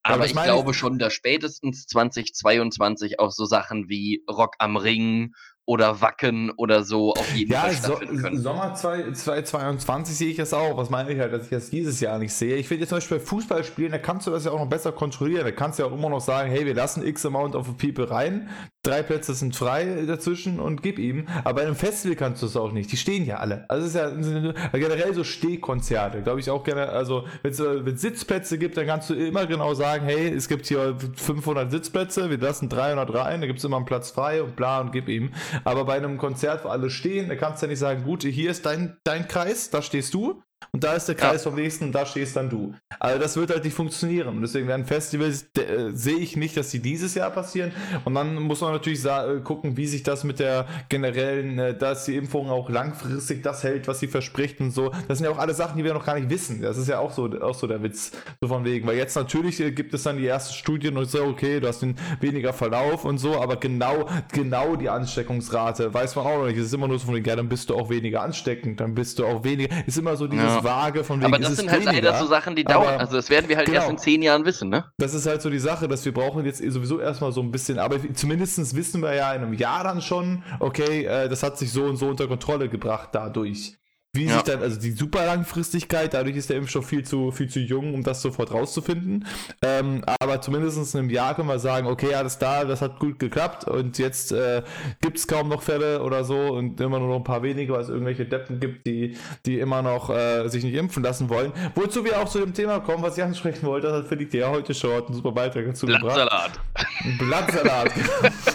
aber, ich glaube schon, dass spätestens 2022 auch so Sachen wie Rock am Ring oder Wacken oder so auf jeden ja, Fall stattfinden so, können. Sommer 2022 sehe ich das auch. Was meine ich halt, dass ich das dieses Jahr nicht sehe? Ich finde jetzt zum Beispiel bei Fußballspielen, da kannst du das ja auch noch besser kontrollieren. Da kannst du ja auch immer noch sagen, hey, wir lassen X Amount of People rein, drei Plätze sind frei dazwischen und gib ihm. Aber bei einem Festival kannst du es auch nicht. Die stehen ja alle. Also es ist ja generell so Stehkonzerte, glaube ich auch gerne. Also wenn es Sitzplätze gibt, dann kannst du immer genau sagen, hey, es gibt hier 500 Sitzplätze, wir lassen 300 rein, da gibt es immer einen Platz frei und bla und gib ihm. Aber bei einem Konzert, wo alle stehen, da kannst du ja nicht sagen, gut, hier ist dein, dein Kreis, da stehst du. Und da ist der Kreis ja. vom nächsten und da stehst dann du. Also das wird halt nicht funktionieren. Und deswegen werden Festivals, äh, sehe ich nicht, dass die dieses Jahr passieren. Und dann muss man natürlich äh, gucken, wie sich das mit der generellen, äh, dass die Impfung auch langfristig das hält, was sie verspricht und so. Das sind ja auch alle Sachen, die wir noch gar nicht wissen. Das ist ja auch so, auch so der Witz. So von wegen. Weil jetzt natürlich äh, gibt es dann die ersten Studien und so, okay, du hast den weniger Verlauf und so, aber genau, genau die Ansteckungsrate weiß man auch noch nicht. Es ist immer nur so von wegen, ja, dann bist du auch weniger ansteckend, dann bist du auch weniger. Ist immer so dieses ja. Vage von wegen. Aber das sind halt weniger, leider so Sachen, die dauern. Also das werden wir halt genau. erst in zehn Jahren wissen, ne? Das ist halt so die Sache, dass wir brauchen jetzt sowieso erstmal so ein bisschen, aber zumindest wissen wir ja in einem Jahr dann schon, okay, äh, das hat sich so und so unter Kontrolle gebracht dadurch. Wie ja. sich dann, also die super Langfristigkeit, dadurch ist der Impfstoff viel zu, viel zu jung, um das sofort rauszufinden. Ähm, aber zumindest in einem Jahr können wir sagen, okay, alles da, das hat gut geklappt und jetzt äh, gibt es kaum noch Fälle oder so und immer nur noch ein paar wenige, weil es irgendwelche Deppen gibt, die, die immer noch äh, sich nicht impfen lassen wollen. Wozu wir auch zu dem Thema kommen, was ich ansprechen wollte, das hat Felix ja heute schon einen super Beitrag dazu Blattsalat. gebracht. Blattsalat. Blattsalat.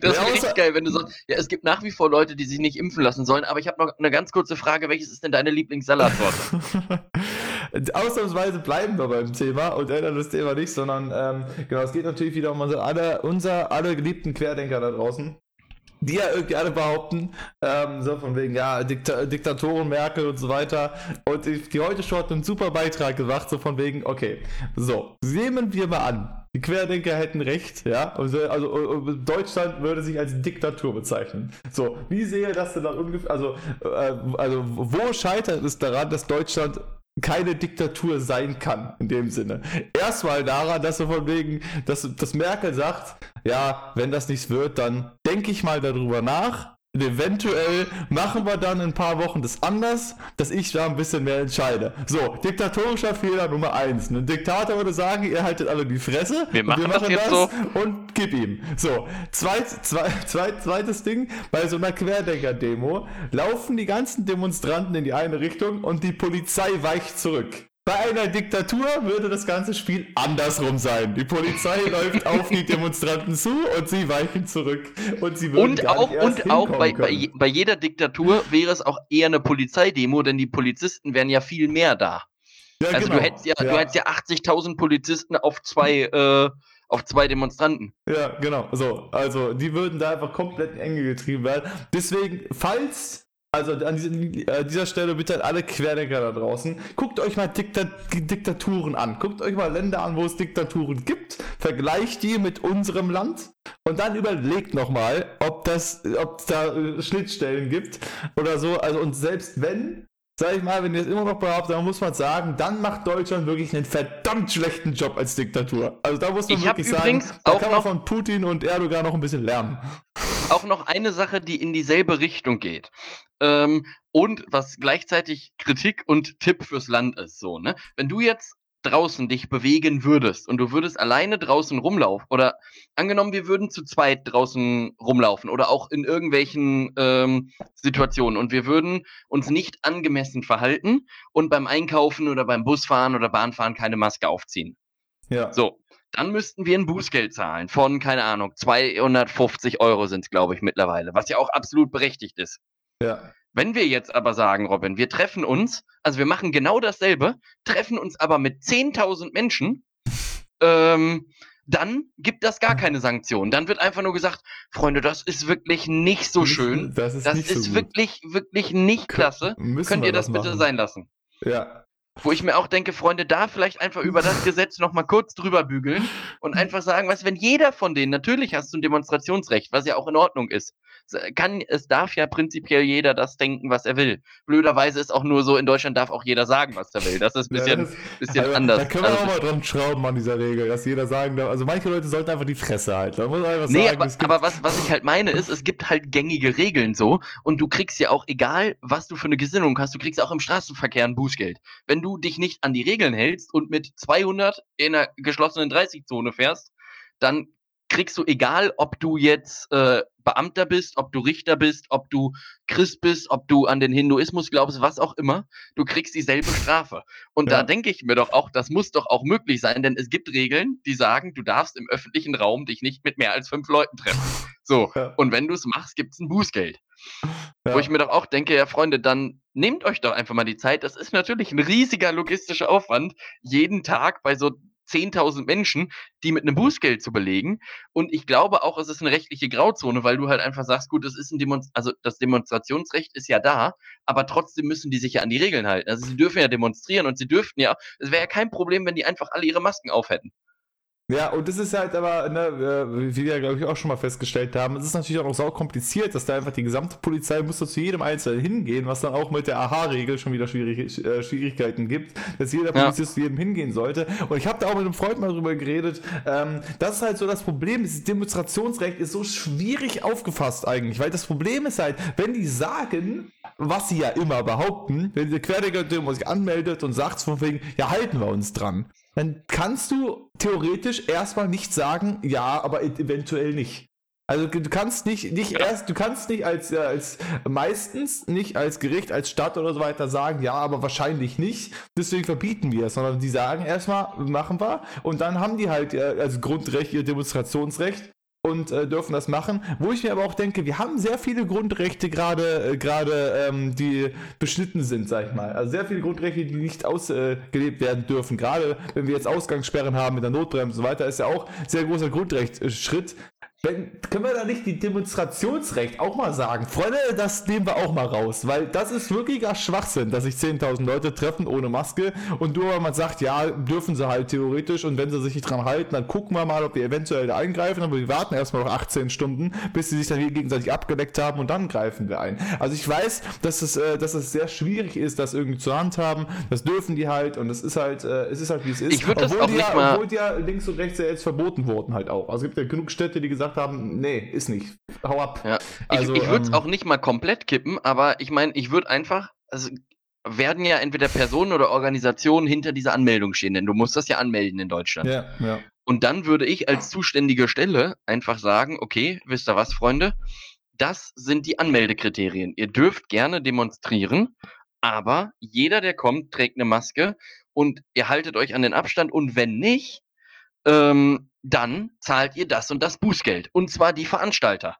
Das ist richtig geil, wenn du sagst, ja, es gibt nach wie vor Leute, die sich nicht impfen lassen sollen, aber ich habe noch eine ganz kurze Frage, welches ist denn deine Lieblingssalatsorte? Ausnahmsweise bleiben wir beim Thema und ändern das Thema nicht, sondern ähm, genau, es geht natürlich wieder um unsere alle, unser alle geliebten Querdenker da draußen die ja irgendwie alle behaupten, ähm, so von wegen, ja, Dikta Diktatoren, Merkel und so weiter. Und die heute schon hat einen super Beitrag gemacht, so von wegen, okay, so, nehmen wir mal an, die Querdenker hätten recht, ja. Also, also Deutschland würde sich als Diktatur bezeichnen. So, wie sehe das denn dann ungefähr? Also, äh, also wo scheitert es daran, dass Deutschland keine Diktatur sein kann, in dem Sinne. Erstmal daran, dass er von wegen, dass, dass Merkel sagt, ja, wenn das nichts wird, dann denke ich mal darüber nach eventuell machen wir dann in ein paar Wochen das anders, dass ich da ein bisschen mehr entscheide. So, diktatorischer Fehler Nummer eins. Ein Diktator würde sagen, ihr haltet alle die Fresse. Wir machen, wir machen das jetzt das so. Und gib ihm. So, zweit, zwei, zweit, zweites Ding, bei so einer Querdenker-Demo laufen die ganzen Demonstranten in die eine Richtung und die Polizei weicht zurück. Bei einer Diktatur würde das ganze Spiel andersrum sein. Die Polizei läuft auf die Demonstranten zu und sie weichen zurück. Und sie würden und auch, und auch bei, bei, bei, jeder Diktatur wäre es auch eher eine Polizeidemo, denn die Polizisten wären ja viel mehr da. Ja, also genau. du hättest ja, ja. ja 80.000 Polizisten auf zwei, äh, auf zwei Demonstranten. Ja, genau. So, also die würden da einfach komplett in Enge getrieben werden. Deswegen, falls also an dieser, äh, dieser Stelle bitte an alle Querdenker da draußen. Guckt euch mal Diktat Diktaturen an. Guckt euch mal Länder an, wo es Diktaturen gibt. Vergleicht die mit unserem Land. Und dann überlegt nochmal, ob das, ob es da äh, Schnittstellen gibt oder so. Also und selbst wenn, sag ich mal, wenn ihr es immer noch behauptet, dann muss man sagen, dann macht Deutschland wirklich einen verdammt schlechten Job als Diktatur. Also da muss man ich wirklich sagen, da kann man von Putin und Erdogan noch ein bisschen lernen auch noch eine Sache, die in dieselbe Richtung geht. Ähm, und was gleichzeitig Kritik und Tipp fürs Land ist. So, ne? Wenn du jetzt draußen dich bewegen würdest und du würdest alleine draußen rumlaufen oder angenommen, wir würden zu zweit draußen rumlaufen oder auch in irgendwelchen ähm, Situationen und wir würden uns nicht angemessen verhalten und beim Einkaufen oder beim Busfahren oder Bahnfahren keine Maske aufziehen. Ja. So, dann müssten wir ein Bußgeld zahlen von, keine Ahnung, 250 Euro sind es, glaube ich, mittlerweile, was ja auch absolut berechtigt ist. Ja. Wenn wir jetzt aber sagen, Robin, wir treffen uns, also wir machen genau dasselbe, treffen uns aber mit 10.000 Menschen, ähm, dann gibt das gar keine Sanktion. Dann wird einfach nur gesagt, Freunde, das ist wirklich nicht so schön. Das ist, das ist so wirklich, wirklich nicht klasse. Könnt ihr das, das bitte sein lassen? Ja, wo ich mir auch denke, Freunde, da vielleicht einfach über das Gesetz nochmal kurz drüber bügeln und einfach sagen, was, wenn jeder von denen, natürlich hast du ein Demonstrationsrecht, was ja auch in Ordnung ist. Kann, es darf ja prinzipiell jeder das denken, was er will. Blöderweise ist auch nur so, in Deutschland darf auch jeder sagen, was er will. Das ist ein bisschen, ja, das, bisschen also, anders. Da können wir also, auch mal dran schrauben an dieser Regel, dass jeder sagen darf. Also manche Leute sollten einfach die Fresse halten. muss einfach nee, sagen, aber, aber was, was ich halt meine ist, es gibt halt gängige Regeln so und du kriegst ja auch, egal was du für eine Gesinnung hast, du kriegst auch im Straßenverkehr ein Bußgeld. Wenn du dich nicht an die Regeln hältst und mit 200 in einer geschlossenen 30-Zone fährst, dann kriegst du, egal ob du jetzt äh, Beamter bist, ob du Richter bist, ob du Christ bist, ob du an den Hinduismus glaubst, was auch immer, du kriegst dieselbe Strafe. Und ja. da denke ich mir doch auch, das muss doch auch möglich sein, denn es gibt Regeln, die sagen, du darfst im öffentlichen Raum dich nicht mit mehr als fünf Leuten treffen. So, ja. und wenn du es machst, gibt es ein Bußgeld. Ja. Wo ich mir doch auch denke, ja Freunde, dann nehmt euch doch einfach mal die Zeit. Das ist natürlich ein riesiger logistischer Aufwand, jeden Tag bei so 10.000 Menschen, die mit einem Bußgeld zu belegen. Und ich glaube auch, es ist eine rechtliche Grauzone, weil du halt einfach sagst, gut, das ist ein Demonst also das Demonstrationsrecht ist ja da, aber trotzdem müssen die sich ja an die Regeln halten. Also sie dürfen ja demonstrieren und sie dürften ja, es wäre ja kein Problem, wenn die einfach alle ihre Masken aufhätten. Ja, und das ist halt aber, ne, wie wir, glaube ich, auch schon mal festgestellt haben, es ist natürlich auch noch sau kompliziert, dass da einfach die gesamte Polizei muss zu jedem Einzelnen hingehen, was dann auch mit der AHA-Regel schon wieder schwierig, äh, Schwierigkeiten gibt, dass jeder Polizist ja. zu jedem hingehen sollte. Und ich habe da auch mit einem Freund mal drüber geredet, ähm, das ist halt so das Problem, das Demonstrationsrecht ist so schwierig aufgefasst eigentlich, weil das Problem ist halt, wenn die sagen, was sie ja immer behaupten, wenn der Querdenker sich anmeldet und sagt von wegen, ja, halten wir uns dran dann kannst du theoretisch erstmal nicht sagen, ja, aber e-, eventuell nicht. Also du kannst nicht, nicht erst, du kannst nicht als, äh, als meistens nicht als Gericht, als Stadt oder so weiter sagen, ja, aber wahrscheinlich nicht. Deswegen verbieten wir es, sondern die sagen erstmal, machen wir. Und dann haben die halt äh, als Grundrecht ihr Demonstrationsrecht und äh, dürfen das machen. Wo ich mir aber auch denke, wir haben sehr viele Grundrechte gerade, äh, gerade ähm, die beschnitten sind, sag ich mal. Also sehr viele Grundrechte, die nicht ausgelebt äh, werden dürfen. Gerade wenn wir jetzt Ausgangssperren haben mit der Notbremse und so weiter, ist ja auch sehr großer Grundrechtsschritt. Wenn, können wir da nicht die Demonstrationsrecht auch mal sagen? Freunde, das nehmen wir auch mal raus, weil das ist wirklicher Schwachsinn, dass sich 10.000 Leute treffen ohne Maske und nur weil man sagt, ja, dürfen sie halt theoretisch und wenn sie sich nicht dran halten, dann gucken wir mal, ob wir eventuell da eingreifen, aber wir warten erstmal noch 18 Stunden, bis sie sich dann hier gegenseitig abgedeckt haben und dann greifen wir ein. Also ich weiß, dass es, äh, dass es sehr schwierig ist, das irgendwie zu handhaben, das dürfen die halt und es ist halt, äh, es ist halt wie es ist. Ich würde das auch nicht ja, mal... Obwohl die ja links und rechts ja jetzt verboten wurden halt auch. Also es gibt ja genug Städte, die gesagt gesagt haben, nee, ist nicht. Hau ab. Ja. Also, ich, ich würde es ähm, auch nicht mal komplett kippen, aber ich meine, ich würde einfach, also werden ja entweder Personen oder Organisationen hinter dieser Anmeldung stehen, denn du musst das ja anmelden in Deutschland. Ja, ja. Und dann würde ich als zuständige Stelle einfach sagen, okay, wisst ihr was, Freunde? Das sind die Anmeldekriterien. Ihr dürft gerne demonstrieren, aber jeder, der kommt, trägt eine Maske und ihr haltet euch an den Abstand und wenn nicht, ähm, dann zahlt ihr das und das Bußgeld. Und zwar die Veranstalter.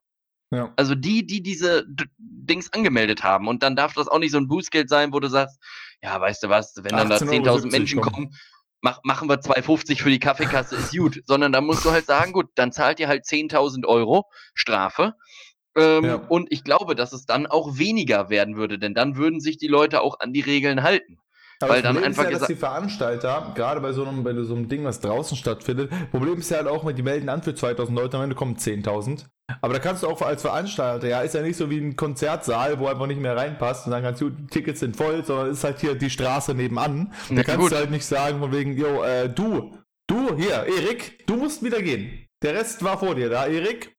Ja. Also die, die diese D Dings angemeldet haben. Und dann darf das auch nicht so ein Bußgeld sein, wo du sagst, ja, weißt du was, wenn dann da 10.000 Menschen kommen, mach, machen wir 2,50 für die Kaffeekasse, ist gut. Sondern da musst du halt sagen, gut, dann zahlt ihr halt 10.000 Euro Strafe. Ähm, ja. Und ich glaube, dass es dann auch weniger werden würde, denn dann würden sich die Leute auch an die Regeln halten. Aber weil das Problem dann einfach ist ja, dass die Veranstalter, gerade bei so einem, bei so einem Ding, was draußen stattfindet, Problem ist ja halt auch, die melden an für 2000 Leute, am Ende kommen 10.000. Aber da kannst du auch als Veranstalter, ja, ist ja nicht so wie ein Konzertsaal, wo einfach nicht mehr reinpasst und dann kannst du, Tickets sind voll, sondern ist halt hier die Straße nebenan. Da ja, kannst gut. du halt nicht sagen von wegen, yo, äh, du, du, hier, Erik, du musst wieder gehen. Der Rest war vor dir da, Erik.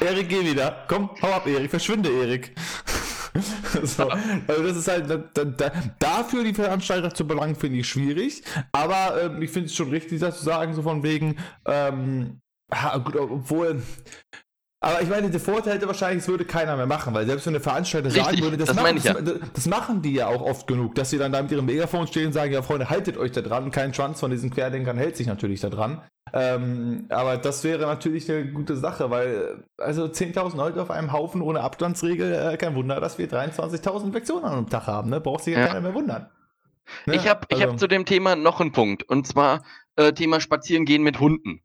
Erik, geh wieder. Komm, hau ab, Erik, verschwinde, Erik. so, also das ist halt, da, da, dafür die Veranstalter zu belangen, finde ich schwierig. Aber ähm, ich finde es schon richtig, das zu sagen, so von wegen, ähm, gut, obwohl, aber ich meine, der Vorteil hätte wahrscheinlich, es würde keiner mehr machen, weil selbst wenn der Veranstalter Richtig, sagen würde, das, das, machen, ja. das, das, machen die ja auch oft genug, dass sie dann da mit ihrem Megafon stehen und sagen, ja Freunde, haltet euch da dran, kein Schwanz von diesen Querdenkern hält sich natürlich da dran. Ähm, aber das wäre natürlich eine gute Sache, weil also 10.000 Leute auf einem Haufen ohne Abstandsregel, äh, kein Wunder, dass wir 23.000 Infektionen am Tag haben, ne? Braucht sich ja, ja. keiner mehr wundern. Ne? Ich habe also. hab zu dem Thema noch einen Punkt und zwar äh, Thema Spazierengehen mit Hunden.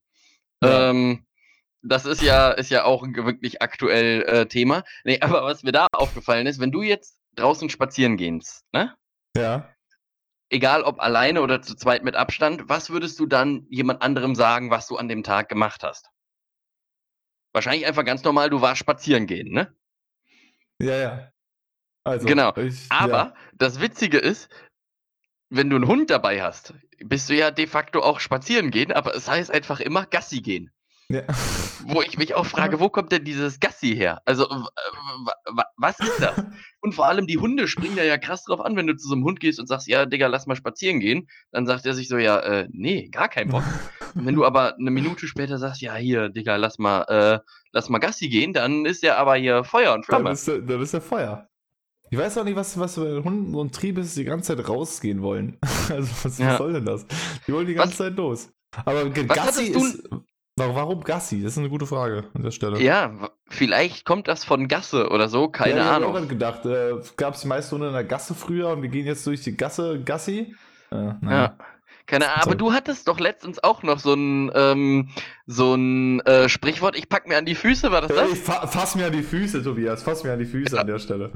Ja. Ähm, das ist ja, ist ja auch ein wirklich aktuell äh, Thema. Nee, aber was mir da aufgefallen ist, wenn du jetzt draußen spazieren gehst, ne? Ja. Egal ob alleine oder zu zweit mit Abstand, was würdest du dann jemand anderem sagen, was du an dem Tag gemacht hast? Wahrscheinlich einfach ganz normal, du warst spazieren gehen, ne? Ja, ja. Also, genau. Ich, Aber ja. das Witzige ist, wenn du einen Hund dabei hast, bist du ja de facto auch spazieren gehen, aber es heißt einfach immer Gassi gehen. Ja. Wo ich mich auch frage, wo kommt denn dieses Gassi her? Also, was ist das? Und vor allem die Hunde springen da ja krass drauf an, wenn du zu so einem Hund gehst und sagst, ja, Digga, lass mal spazieren gehen. Dann sagt er sich so, ja, äh, nee, gar kein Bock. Und wenn du aber eine Minute später sagst, ja, hier, Digga, lass mal, äh, lass mal Gassi gehen, dann ist er aber hier Feuer und Flamme. Dann ist er, dann ist er Feuer. Ich weiß auch nicht, was, was bei Hunden so ein Trieb ist, die ganze Zeit rausgehen wollen. Also, was, ja. was soll denn das? Die wollen die ganze was, Zeit los. Aber Gassi ist. Warum Gassi? Das ist eine gute Frage an der Stelle. Ja, vielleicht kommt das von Gasse oder so, keine ja, Ahnung. Ich habe gedacht, äh, gab es die meisten in der Gasse früher und wir gehen jetzt durch die Gasse, Gassi. Äh, ja. Keine Ahnung, aber du hattest doch letztens auch noch so ein, ähm, so ein äh, Sprichwort, ich pack mir an die Füße, war das das? Ich fa fass mir an die Füße, Tobias, fass mir an die Füße ja. an der Stelle.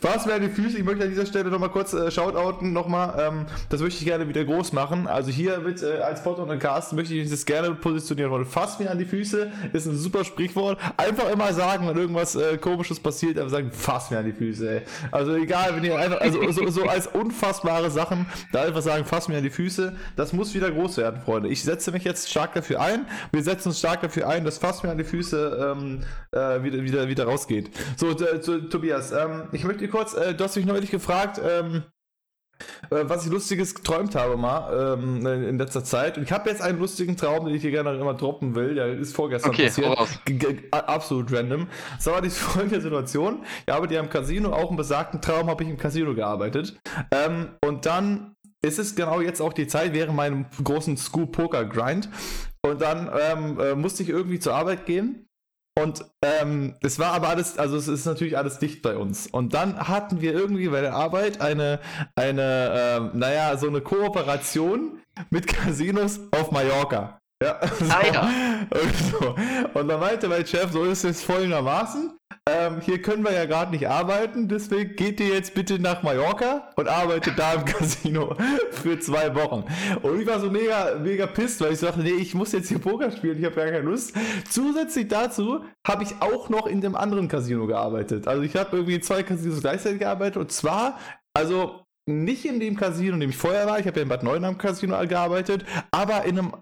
Fass mir an die Füße, ich möchte an dieser Stelle nochmal kurz äh, shoutouten, nochmal, ähm, das möchte ich gerne wieder groß machen. Also hier mit äh, als Foto und Cast möchte ich das gerne positionieren wollen. Fass mir an die Füße, ist ein super Sprichwort. Einfach immer sagen, wenn irgendwas äh, komisches passiert, einfach sagen, fass mir an die Füße, ey. Also egal, wenn ihr einfach, also so, so als unfassbare Sachen, da einfach sagen, fass mir an die Füße, das muss wieder groß werden, Freunde. Ich setze mich jetzt stark dafür ein. Wir setzen uns stark dafür ein, dass fast mir an die Füße ähm, äh, wieder, wieder, wieder rausgeht. So, äh, zu, Tobias, ähm, ich möchte dir kurz, äh, du hast mich neulich gefragt, ähm, äh, was ich Lustiges geträumt habe mal ähm, in letzter Zeit. Und ich habe jetzt einen lustigen Traum, den ich hier gerne immer droppen will. Der ist vorgestern okay, passiert. Absolut random. Das war die folgende Situation. Ich arbeite ja im Casino, auch im besagten Traum habe ich im Casino gearbeitet. Ähm, und dann ist es genau jetzt auch die Zeit während meinem großen Scoop Poker Grind. Und dann ähm, äh, musste ich irgendwie zur Arbeit gehen. Und ähm, es war aber alles, also es ist natürlich alles dicht bei uns. Und dann hatten wir irgendwie bei der Arbeit eine, eine, ähm, naja, so eine Kooperation mit Casinos auf Mallorca. Ja, so. Ah, ja. Und, so. und dann meinte mein Chef, so ist es folgendermaßen ähm, hier können wir ja gerade nicht arbeiten, deswegen geht ihr jetzt bitte nach Mallorca und arbeitet da im Casino für zwei Wochen. Und ich war so mega, mega pisst, weil ich so dachte, nee, ich muss jetzt hier Poker spielen, ich habe gar keine Lust. Zusätzlich dazu habe ich auch noch in dem anderen Casino gearbeitet. Also ich habe irgendwie zwei Casinos gleichzeitig gearbeitet und zwar, also nicht in dem Casino, in dem ich vorher war, ich habe ja in Bad Neuenahr Casino gearbeitet, aber in einem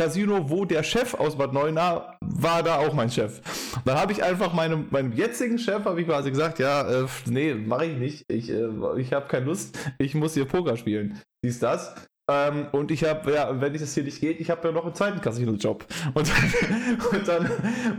Casino, wo der Chef aus Bad Neuenahr war da auch mein Chef. Dann habe ich einfach meinem, meinem jetzigen Chef, habe ich quasi gesagt, ja, äh, nee, mache ich nicht. Ich, äh, ich habe keine Lust, ich muss hier Poker spielen. Ist das. Ähm, und ich habe, ja, wenn das hier nicht geht, ich habe ja noch einen zweiten Casino-Job. Und, und, dann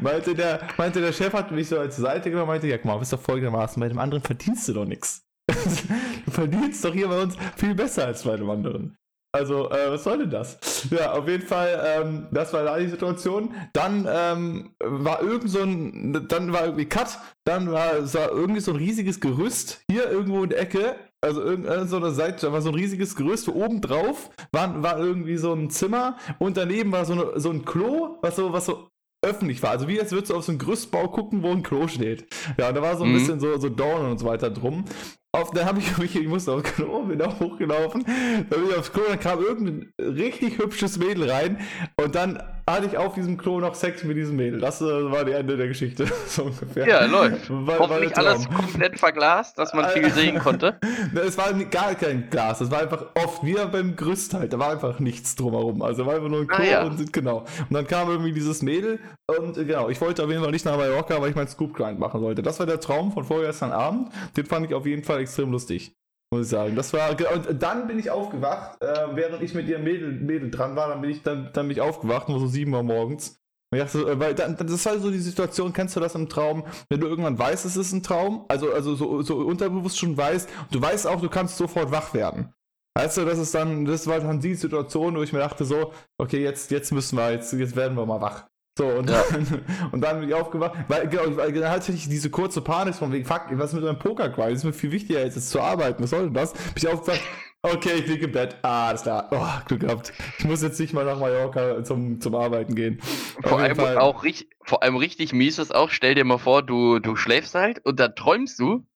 meinte der, meinte der Chef, hat mich so als Seite genommen, meinte, ja, guck mal, bist doch folgendermaßen, bei dem anderen verdienst du doch nichts. du verdienst doch hier bei uns viel besser als bei dem anderen. Also, äh, was soll denn das? Ja, auf jeden Fall, ähm, das war da die Situation. Dann ähm, war irgend so ein, dann war irgendwie Cut, dann war, war irgendwie so ein riesiges Gerüst hier irgendwo in der Ecke. Also irgendeine so eine Seite, da war so ein riesiges Gerüst, oben drauf war, war irgendwie so ein Zimmer und daneben war so, eine, so ein Klo, was so, was so öffentlich war. Also wie als würdest du auf so einen Gerüstbau gucken, wo ein Klo steht. Ja, und da war so ein mhm. bisschen so, so Dornen und so weiter drum auf, dann habe ich mich, ich musste aufs Klo, bin auch hochgelaufen, dann bin ich aufs Klo, dann kam irgendein richtig hübsches Mädel rein und dann hatte ich auf diesem Klo noch Sex mit diesem Mädel. Das äh, war die Ende der Geschichte, so ungefähr. Ja, läuft. War, Hoffentlich war alles komplett verglast, dass man viel sehen konnte. es war gar kein Glas, es war einfach oft, wie beim Gerüst halt, da war einfach nichts drumherum. Also war einfach nur ein ah, Klo ah, ja. und genau. Und dann kam irgendwie dieses Mädel und äh, genau, ich wollte auf jeden Fall nicht nach Mallorca, weil ich meinen Scoop Grind machen wollte. Das war der Traum von vorgestern Abend. Den fand ich auf jeden Fall extrem lustig. Muss ich sagen. Das war, und dann bin ich aufgewacht, äh, während ich mit ihrem Mädel, Mädel dran war, dann bin ich, dann, dann bin ich aufgewacht, nur so 7 Uhr morgens. Und ich dachte, äh, weil dann, das war so die Situation, kennst du das im Traum, wenn du irgendwann weißt, es ist ein Traum, also, also so, so unterbewusst schon weißt, du weißt auch, du kannst sofort wach werden. Weißt du, das ist dann, das war dann die Situation, wo ich mir dachte so, okay, jetzt, jetzt müssen wir, jetzt, jetzt werden wir mal wach. So, und, ja. dann, und dann bin ich aufgewacht, weil, genau, weil dann hatte ich diese kurze Panik von wegen, fuck, was mit meinem Pokerqual? Das ist mir viel wichtiger, als jetzt zu arbeiten. Was soll denn das? Bin ich aufgewacht, okay, ich liege im Bett. Ah, alles klar. Oh, Glück gehabt. Ich muss jetzt nicht mal nach Mallorca zum, zum Arbeiten gehen. Vor allem, auch richtig, vor allem richtig mies ist auch, stell dir mal vor, du, du schläfst halt und dann träumst du,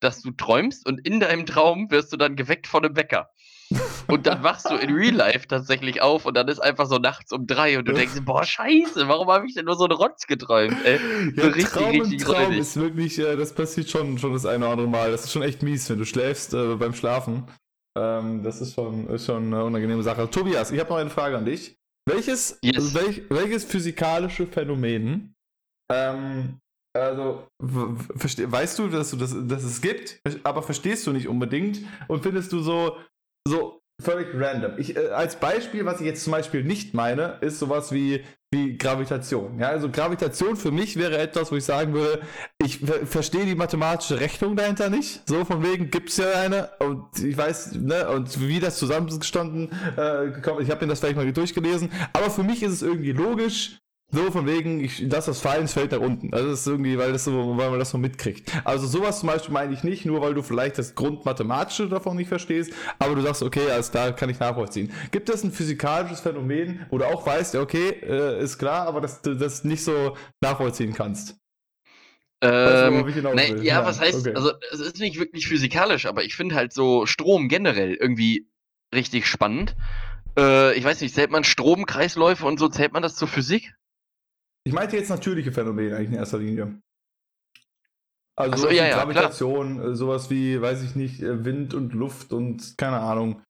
dass du träumst und in deinem Traum wirst du dann geweckt von einem Wecker. Und dann wachst du in Real Life tatsächlich auf und dann ist einfach so nachts um drei und du denkst, boah, scheiße, warum habe ich denn nur so einen Rotz geträumt? Ey? So ja, richtig, Traum richtig Traum ist wirklich, äh, das passiert schon, schon das eine oder andere Mal. Das ist schon echt mies, wenn du schläfst äh, beim Schlafen. Ähm, das ist schon, ist schon eine unangenehme Sache. Tobias, ich habe noch eine Frage an dich. Welches, yes. welch, welches physikalische Phänomen, ähm, also weißt du, dass, du das, dass es gibt, aber verstehst du nicht unbedingt und findest du so, so völlig random. Ich, äh, als Beispiel, was ich jetzt zum Beispiel nicht meine, ist sowas wie, wie Gravitation. Ja, also Gravitation für mich wäre etwas, wo ich sagen würde, ich verstehe die mathematische Rechnung dahinter nicht. So von wegen gibt es ja eine und ich weiß, ne, und wie das zusammengestanden äh, gekommen Ich habe mir das vielleicht mal durchgelesen, aber für mich ist es irgendwie logisch, so von wegen, ich lasse das fallen, es fällt nach unten. Also das ist irgendwie, weil, das so, weil man das so mitkriegt. Also sowas zum Beispiel meine ich nicht, nur weil du vielleicht das Grundmathematische davon nicht verstehst, aber du sagst, okay, alles da kann ich nachvollziehen. Gibt es ein physikalisches Phänomen, wo du auch weißt, okay, äh, ist klar, aber dass du das nicht so nachvollziehen kannst? Ähm, nee, ja, ja, was heißt, okay. also es ist nicht wirklich physikalisch, aber ich finde halt so Strom generell irgendwie richtig spannend. Äh, ich weiß nicht, zählt man Stromkreisläufe und so, zählt man das zur Physik? Ich meinte jetzt natürliche Phänomene eigentlich in erster Linie. Also so, ja, ja, Gravitation, klar. Äh, sowas wie, weiß ich nicht, äh, Wind und Luft und keine Ahnung.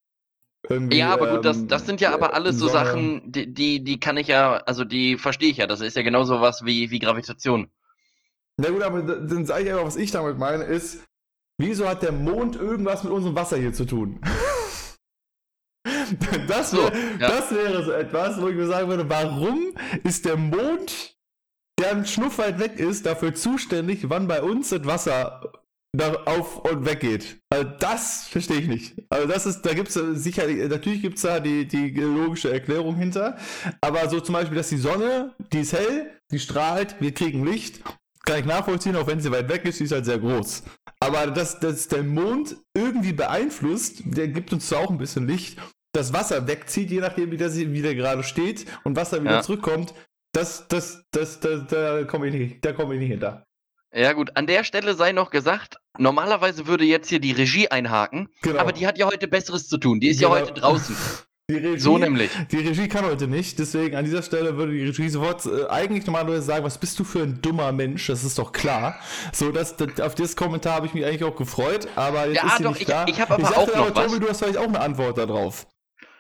Irgendwie, ja, aber gut, das, ähm, das sind ja aber alles so Sachen, die, die, die kann ich ja, also die verstehe ich ja. Das ist ja genauso was wie, wie Gravitation. Na gut, aber dann sage ich einfach, was ich damit meine, ist, wieso hat der Mond irgendwas mit unserem Wasser hier zu tun? Das, so, ja. das wäre so etwas, wo ich mir sagen würde, warum ist der Mond, der ein Schnuff weit weg ist, dafür zuständig, wann bei uns das Wasser auf und weg geht. Also das verstehe ich nicht. Also das ist, da gibt es sicherlich, natürlich gibt es da die, die logische Erklärung hinter. Aber so zum Beispiel, dass die Sonne, die ist hell, die strahlt, wir kriegen Licht, kann ich nachvollziehen, auch wenn sie weit weg ist, die ist halt sehr groß. Aber dass, dass der Mond irgendwie beeinflusst, der gibt uns zwar auch ein bisschen Licht, das Wasser wegzieht, je nachdem, wie der, wie der gerade steht und Wasser wieder ja. zurückkommt, das, das, das, das, da komme ich, nicht, komm ich nicht hinter. Ja, gut, an der Stelle sei noch gesagt, normalerweise würde jetzt hier die Regie einhaken, genau. aber die hat ja heute Besseres zu tun. Die ist genau. ja heute draußen. Die Regie, so nämlich. Die Regie kann heute nicht, deswegen an dieser Stelle würde die Regie sofort äh, eigentlich normalerweise sagen, was bist du für ein dummer Mensch, das ist doch klar. So, dass, das, auf dieses Kommentar habe ich mich eigentlich auch gefreut, aber jetzt ja, ist sie doch, nicht ich, da. Ich habe aber ich auch noch aber, was. Tobi, du hast vielleicht auch eine Antwort darauf.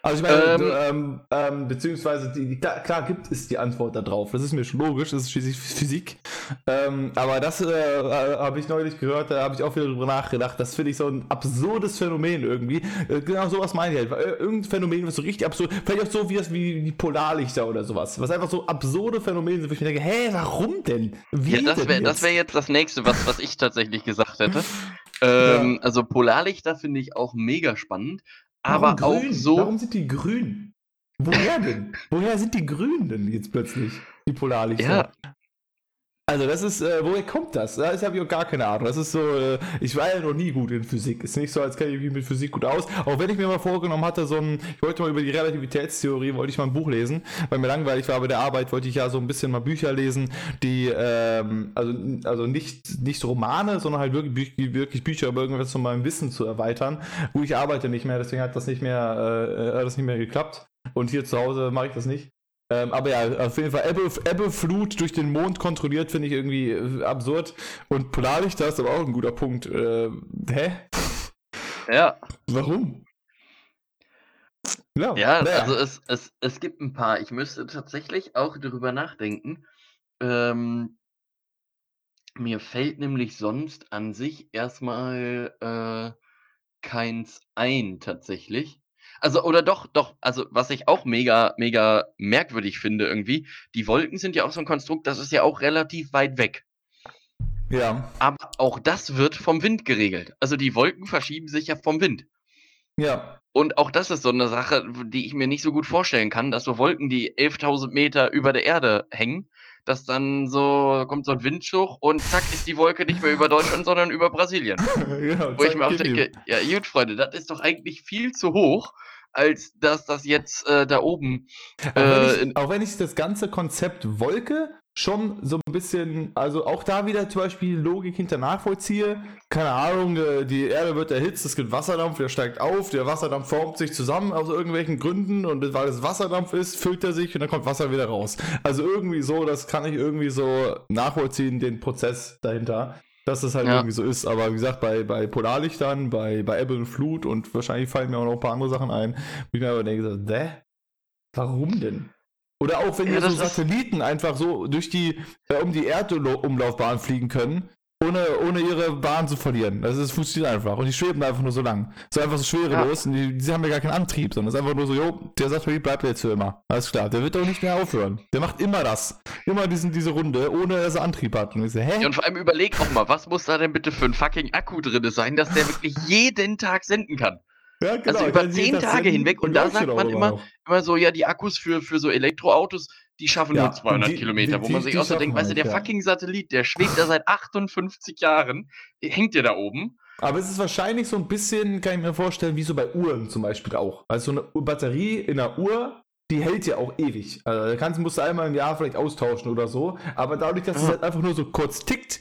Also ich meine, ähm, ähm, ähm, beziehungsweise die, klar, klar, gibt es die Antwort darauf. Das ist mir schon logisch, das ist schließlich Physik. Ähm, aber das äh, äh, habe ich neulich gehört, da habe ich auch wieder drüber nachgedacht. Das finde ich so ein absurdes Phänomen irgendwie. Äh, genau sowas meine ich halt. Äh, irgendein Phänomen, was so richtig absurd, vielleicht auch so wie das wie die Polarlichter oder sowas. Was einfach so absurde Phänomene sind, wo ich mir denke, hä, warum denn? Wie ja, das wäre wär jetzt das nächste, was, was ich tatsächlich gesagt hätte. Ähm, ja. Also Polarlichter finde ich auch mega spannend. Aber auch so. Warum sind die grün? Woher denn? Woher sind die grün denn jetzt plötzlich? Die Polarlichter. Ja. Also das ist, äh, woher kommt das? Da habe ich auch gar keine Ahnung. Das ist so, äh, ich war ja noch nie gut in Physik. Ist nicht so, als kenne ich mich mit Physik gut aus. Auch wenn ich mir mal vorgenommen hatte, so ein, ich wollte mal über die Relativitätstheorie, wollte ich mal ein Buch lesen, weil mir langweilig war bei der Arbeit, wollte ich ja so ein bisschen mal Bücher lesen, die, ähm, also, also nicht, nicht Romane, sondern halt wirklich, wirklich Bücher über irgendwas von meinem Wissen zu erweitern. Wo ich arbeite nicht mehr, deswegen hat das nicht mehr, äh, hat das nicht mehr geklappt. Und hier zu Hause mache ich das nicht. Ähm, aber ja, auf jeden Fall Ebbe, Ebbeflut durch den Mond kontrolliert, finde ich irgendwie äh, absurd. Und Polarlichter ist aber auch ein guter Punkt. Äh, hä? Ja. Warum? Ja, ja naja. also es, es, es gibt ein paar. Ich müsste tatsächlich auch darüber nachdenken. Ähm, mir fällt nämlich sonst an sich erstmal äh, keins ein, tatsächlich. Also, oder doch, doch, also was ich auch mega, mega merkwürdig finde irgendwie, die Wolken sind ja auch so ein Konstrukt, das ist ja auch relativ weit weg. Ja. Aber auch das wird vom Wind geregelt. Also die Wolken verschieben sich ja vom Wind. Ja. Und auch das ist so eine Sache, die ich mir nicht so gut vorstellen kann, dass so Wolken, die 11.000 Meter über der Erde hängen, dass dann so kommt so ein Windschuch und zack ist die Wolke nicht mehr über Deutschland, sondern über Brasilien. genau, Wo ich mir auch denke, ja gut, Freunde, das ist doch eigentlich viel zu hoch als dass das jetzt äh, da oben. Auch, wenn ich, auch wenn ich das ganze Konzept Wolke schon so ein bisschen, also auch da wieder zum Beispiel Logik hinter nachvollziehe. Keine Ahnung, äh, die Erde wird erhitzt, es gibt Wasserdampf, der steigt auf, der Wasserdampf formt sich zusammen aus irgendwelchen Gründen und weil es Wasserdampf ist, füllt er sich und dann kommt Wasser wieder raus. Also irgendwie so, das kann ich irgendwie so nachvollziehen, den Prozess dahinter. Dass das halt ja. irgendwie so ist, aber wie gesagt, bei, bei Polarlichtern, bei, bei Ebbe und Flut und wahrscheinlich fallen mir auch noch ein paar andere Sachen ein, wo ich mir aber denke, hä? Warum denn? Oder auch wenn ja, wir so Satelliten einfach so durch die, äh, um die Erdumlaufbahn fliegen können, ohne, ohne ihre Bahn zu verlieren. Das ist, funktioniert einfach. Und die schweben einfach nur so lang. So einfach so schwerelos. Ja. Und die, die, haben ja gar keinen Antrieb, sondern es ist einfach nur so, jo, der Satellit bleibt jetzt für immer. Alles klar. Der wird doch nicht mehr aufhören. Der macht immer das. Immer diesen, diese Runde, ohne dass er Antrieb hat. Und, ich so, hä? Ja, und vor allem überleg auch mal, was muss da denn bitte für ein fucking Akku drin sein, dass der wirklich jeden Tag senden kann? Ja, genau. Also über zehn Tage hinweg. Und da sagt man immer, immer so, ja, die Akkus für, für so Elektroautos, die schaffen ja, nur 200 die, Kilometer. Die, wo man sich auch so denkt, weißt du, der halt, ja. fucking Satellit, der schwebt da seit 58 Jahren, hängt der da oben. Aber es ist wahrscheinlich so ein bisschen, kann ich mir vorstellen, wie so bei Uhren zum Beispiel auch. Also so eine Batterie in einer Uhr, die hält ja auch ewig. Also da kannst, musst du einmal im Jahr vielleicht austauschen oder so. Aber dadurch, dass es halt einfach nur so kurz tickt,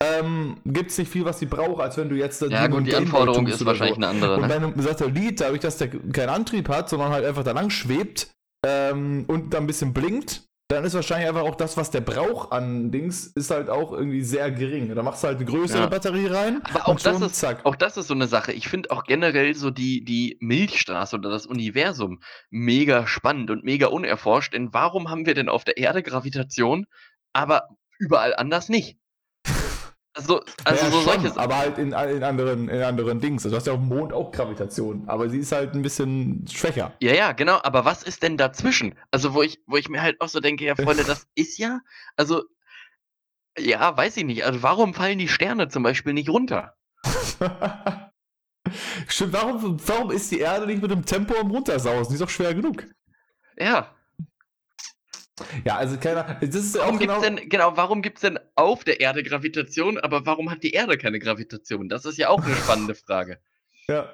ähm, gibt es nicht viel, was sie braucht, als wenn du jetzt. Ja, gut, die Anforderung ist wahrscheinlich so. eine andere. Und ne? bei einem Satellit, dadurch, dass der keinen Antrieb hat, sondern halt einfach da lang schwebt ähm, und dann ein bisschen blinkt, dann ist wahrscheinlich einfach auch das, was der braucht an Dings, ist halt auch irgendwie sehr gering. Da machst du halt eine größere ja. Batterie rein. Aber auch, das ist, zack. auch das ist so eine Sache. Ich finde auch generell so die, die Milchstraße oder das Universum mega spannend und mega unerforscht. Denn warum haben wir denn auf der Erde Gravitation, aber überall anders nicht? Also, also ja, so schon, aber halt in, in, anderen, in anderen Dings. Also du hast ja auf dem Mond auch Gravitation, aber sie ist halt ein bisschen schwächer. Ja, ja, genau. Aber was ist denn dazwischen? Also, wo ich, wo ich mir halt auch so denke, ja, Freunde, das ist ja, also, ja, weiß ich nicht. Also, warum fallen die Sterne zum Beispiel nicht runter? Stimmt, warum, warum ist die Erde nicht mit dem Tempo am Runtersausen? Die ist doch schwer genug. Ja, ja, also keiner. Das ist warum auch genau, denn, genau, warum gibt es denn auf der Erde Gravitation, aber warum hat die Erde keine Gravitation? Das ist ja auch eine spannende Frage. Ja.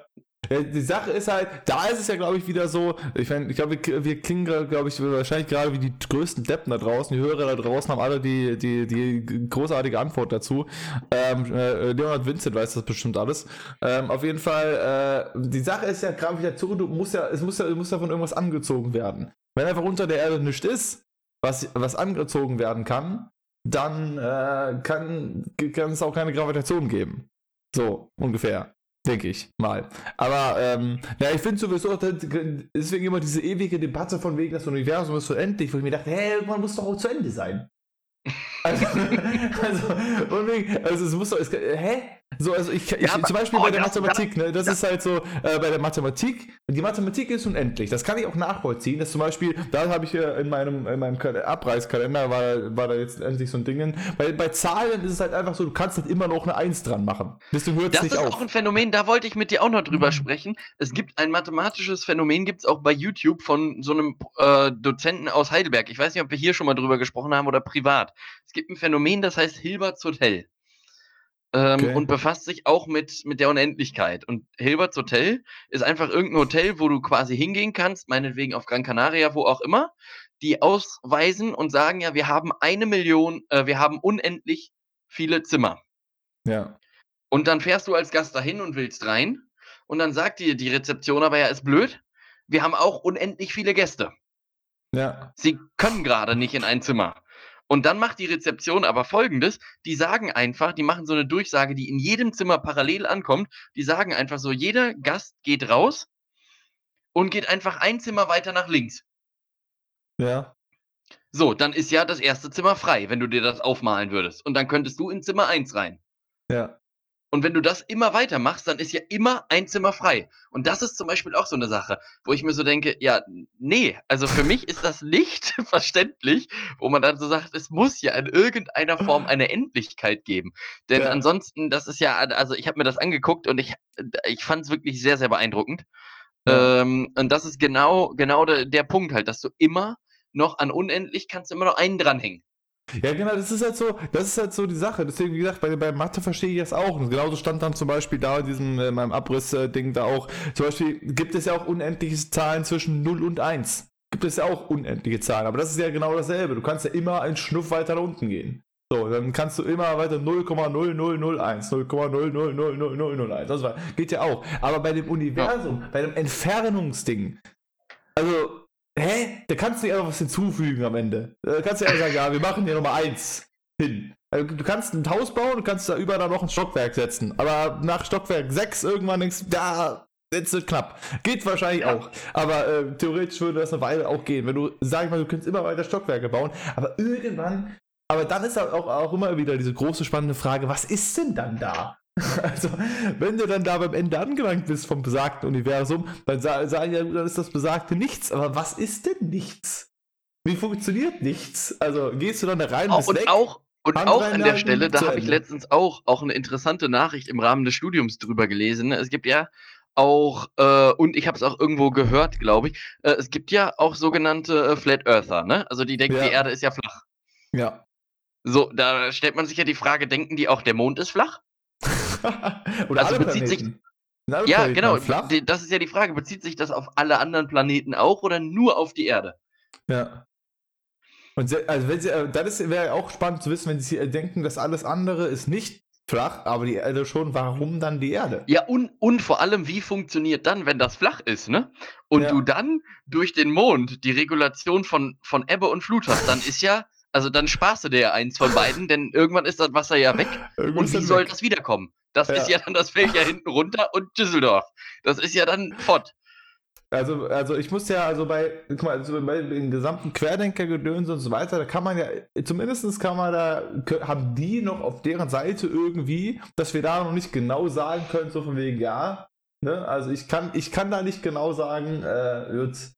Die Sache ist halt, da ist es ja, glaube ich, wieder so, ich meine, ich glaube, wir, wir, klingen, glaube ich, wahrscheinlich gerade wie die größten Deppen da draußen. Die Hörer da draußen haben alle die, die, die großartige Antwort dazu. Ähm, äh, Leonard Vincent weiß das bestimmt alles. Ähm, auf jeden Fall, äh, die Sache ist ja, Gravitation, du musst ja, es muss ja, muss ja von irgendwas angezogen werden. Wenn einfach unter der Erde nichts ist, was, was angezogen werden kann, dann äh, kann, kann es auch keine Gravitation geben. So, ungefähr. Denke ich mal. Aber ähm, ja, ich finde sowieso, deswegen immer diese ewige Debatte von wegen, das Universum ist so endlich, wo ich mir dachte, hä, man muss doch auch zu Ende sein. Also, also, also es muss doch, es, hä? So, also ich, ich ja, zum Beispiel oh, bei der Mathematik, ne, das ja. ist halt so, äh, bei der Mathematik, die Mathematik ist unendlich, das kann ich auch nachvollziehen, dass zum Beispiel, da habe ich hier in meinem, in meinem Abreißkalender, war, war da jetzt endlich so ein Ding, bei, bei Zahlen ist es halt einfach so, du kannst halt immer noch eine Eins dran machen. Deswegen hört es nicht auf. Das ist auch ein Phänomen, da wollte ich mit dir auch noch drüber mhm. sprechen. Es gibt ein mathematisches Phänomen, gibt es auch bei YouTube von so einem äh, Dozenten aus Heidelberg. Ich weiß nicht, ob wir hier schon mal drüber gesprochen haben oder privat. Es gibt ein Phänomen, das heißt Hilberts Hotel ähm, okay. und befasst sich auch mit, mit der Unendlichkeit. Und Hilberts Hotel ist einfach irgendein Hotel, wo du quasi hingehen kannst, meinetwegen auf Gran Canaria, wo auch immer, die ausweisen und sagen, ja, wir haben eine Million, äh, wir haben unendlich viele Zimmer. Ja. Und dann fährst du als Gast dahin und willst rein. Und dann sagt dir die Rezeption aber ja, ist blöd. Wir haben auch unendlich viele Gäste. Ja. Sie können gerade nicht in ein Zimmer. Und dann macht die Rezeption aber folgendes: Die sagen einfach, die machen so eine Durchsage, die in jedem Zimmer parallel ankommt. Die sagen einfach so: Jeder Gast geht raus und geht einfach ein Zimmer weiter nach links. Ja. So, dann ist ja das erste Zimmer frei, wenn du dir das aufmalen würdest. Und dann könntest du in Zimmer 1 rein. Ja. Und wenn du das immer weiter machst, dann ist ja immer ein Zimmer frei. Und das ist zum Beispiel auch so eine Sache, wo ich mir so denke, ja, nee, also für mich ist das nicht verständlich, wo man dann so sagt, es muss ja in irgendeiner Form eine Endlichkeit geben. Denn ja. ansonsten, das ist ja, also ich habe mir das angeguckt und ich, ich fand es wirklich sehr, sehr beeindruckend. Ja. Ähm, und das ist genau, genau der, der Punkt halt, dass du immer noch an unendlich kannst du immer noch einen dranhängen. Ja, genau, das ist halt so, das ist halt so die Sache. Deswegen, wie gesagt, bei, bei Mathe verstehe ich das auch. Und genauso stand dann zum Beispiel da in diesem, in meinem Abriss-Ding da auch. Zum Beispiel gibt es ja auch unendliche Zahlen zwischen 0 und 1. Gibt es ja auch unendliche Zahlen, aber das ist ja genau dasselbe. Du kannst ja immer einen Schnuff weiter nach unten gehen. So, dann kannst du immer weiter 0,0001, 0,000001. Das war, geht ja auch. Aber bei dem Universum, bei dem Entfernungsding, also, hä? Da kannst du ja einfach was hinzufügen am Ende. Da kannst du ja sagen, ja, wir machen hier Nummer 1 hin. Also, du kannst ein Haus bauen und kannst da überall noch ein Stockwerk setzen. Aber nach Stockwerk 6 irgendwann denkst du, da, Jetzt wird knapp. Geht wahrscheinlich ja. auch. Aber äh, theoretisch würde das eine Weile auch gehen. Wenn du, sag ich mal, du könntest immer weiter Stockwerke bauen, aber irgendwann aber dann ist auch, auch immer wieder diese große spannende Frage, was ist denn dann da? Also, wenn du dann da beim Ende angelangt bist vom besagten Universum, dann sagen ja, dann ist das besagte nichts. Aber was ist denn nichts? Wie funktioniert nichts? Also, gehst du dann da rein auch, und weg, auch und auch an der Stelle, da habe ich letztens auch, auch eine interessante Nachricht im Rahmen des Studiums drüber gelesen. Es gibt ja auch, äh, und ich habe es auch irgendwo gehört, glaube ich, äh, es gibt ja auch sogenannte äh, Flat Earther, ne? Also die denken, ja. die Erde ist ja flach. Ja. So, da stellt man sich ja die Frage, denken die auch, der Mond ist flach? Oder also bezieht sich. Ja, genau. Flach? Das ist ja die Frage. Bezieht sich das auf alle anderen Planeten auch oder nur auf die Erde? Ja. Und also wenn sie, äh, das wäre auch spannend zu wissen, wenn sie denken, dass alles andere ist nicht flach, aber die Erde schon, warum dann die Erde? Ja, und, und vor allem, wie funktioniert dann, wenn das flach ist, ne? Und ja. du dann durch den Mond die Regulation von, von Ebbe und Flut hast, dann ist ja also dann sparst du dir ja eins von beiden, denn irgendwann ist das Wasser ja weg. und wie soll weg. das wiederkommen? Das ja. ist ja dann, das fällt ja hinten runter und Düsseldorf. Das ist ja dann fort. Also, also ich muss ja, also bei, guck mal, also bei den gesamten Querdenkergedöns und so weiter, da kann man ja, zumindest kann man da, haben die noch auf deren Seite irgendwie, dass wir da noch nicht genau sagen können, so von wegen, ja, ne, also ich kann, ich kann da nicht genau sagen, äh, jetzt,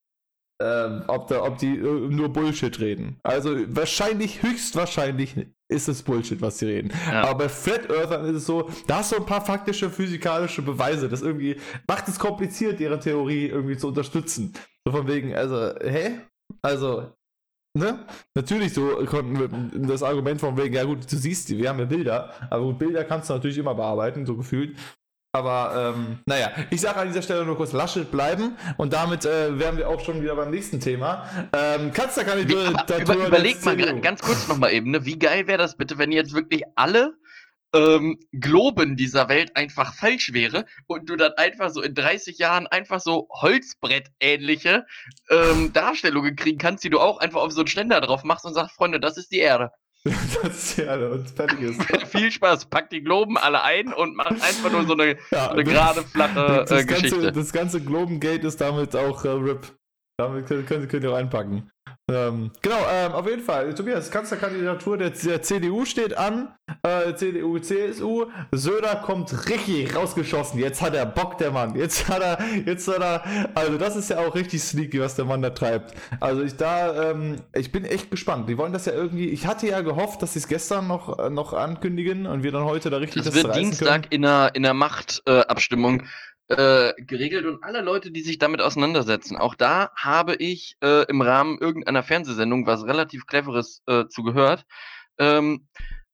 ähm, ob, da, ob die äh, nur Bullshit reden. Also wahrscheinlich, höchstwahrscheinlich ist es Bullshit, was sie reden. Ja. Aber bei Flat Earthern ist es so, da hast du ein paar faktische physikalische Beweise. Das irgendwie macht es kompliziert, ihre Theorie irgendwie zu unterstützen. So von wegen, also, hä? Also, ne? Natürlich so konnten wir das Argument von wegen, ja gut, du siehst wir haben ja Bilder, aber gut, Bilder kannst du natürlich immer bearbeiten, so gefühlt. Aber ähm, naja, ich sage an dieser Stelle nur kurz Laschet bleiben und damit äh, wären wir auch schon wieder beim nächsten Thema. Ähm, Kanzlerkandidatur. Über, überleg mal ganz kurz nochmal eben, ne? wie geil wäre das bitte, wenn jetzt wirklich alle ähm, Globen dieser Welt einfach falsch wäre und du dann einfach so in 30 Jahren einfach so Holzbrett-ähnliche ähm, Darstellungen kriegen kannst, die du auch einfach auf so einen Ständer drauf machst und sagst, Freunde, das ist die Erde. Das ist ja alle und fertig ist. Viel Spaß, pack die Globen alle ein und mach einfach nur so eine, ja, so eine gerade, flache das, äh, Geschichte. Ganze, das ganze Globengate ist damit auch äh, RIP. Damit könnt, könnt, könnt ihr auch einpacken. Ähm, genau, ähm, auf jeden Fall. Tobias, Kanzlerkandidatur der, der CDU steht an. Äh, CDU, CSU. Söder kommt richtig rausgeschossen. Jetzt hat er Bock, der Mann. Jetzt hat er, jetzt hat er. Also, das ist ja auch richtig sneaky, was der Mann da treibt. Also, ich da, ähm, ich bin echt gespannt. Die wollen das ja irgendwie. Ich hatte ja gehofft, dass sie es gestern noch, äh, noch ankündigen und wir dann heute da richtig das, das wird Dienstag können. in der, in der Machtabstimmung. Äh, äh, geregelt und alle Leute, die sich damit auseinandersetzen. Auch da habe ich äh, im Rahmen irgendeiner Fernsehsendung was relativ Cleveres äh, zugehört. Ähm,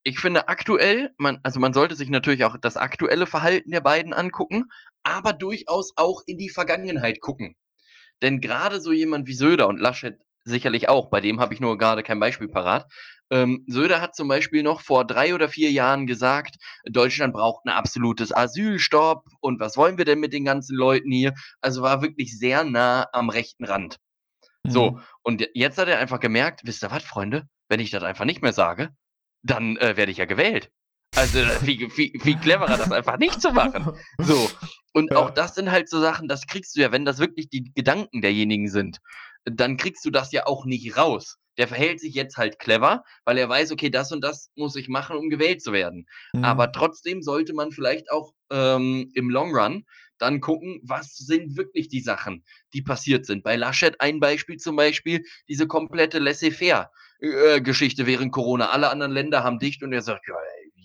ich finde aktuell, man, also man sollte sich natürlich auch das aktuelle Verhalten der beiden angucken, aber durchaus auch in die Vergangenheit gucken. Denn gerade so jemand wie Söder und Laschet sicherlich auch, bei dem habe ich nur gerade kein Beispiel parat, ähm, Söder hat zum Beispiel noch vor drei oder vier Jahren gesagt, Deutschland braucht ein absolutes Asylstopp und was wollen wir denn mit den ganzen Leuten hier? Also war wirklich sehr nah am rechten Rand. Mhm. So, und jetzt hat er einfach gemerkt, wisst ihr was, Freunde, wenn ich das einfach nicht mehr sage, dann äh, werde ich ja gewählt. Also wie, wie, wie cleverer das einfach nicht zu machen. So. Und ja. auch das sind halt so Sachen, das kriegst du ja, wenn das wirklich die Gedanken derjenigen sind, dann kriegst du das ja auch nicht raus der verhält sich jetzt halt clever, weil er weiß, okay, das und das muss ich machen, um gewählt zu werden. Mhm. Aber trotzdem sollte man vielleicht auch ähm, im Long Run dann gucken, was sind wirklich die Sachen, die passiert sind. Bei Laschet ein Beispiel zum Beispiel, diese komplette Laissez-faire-Geschichte während Corona. Alle anderen Länder haben dicht und er sagt, ja,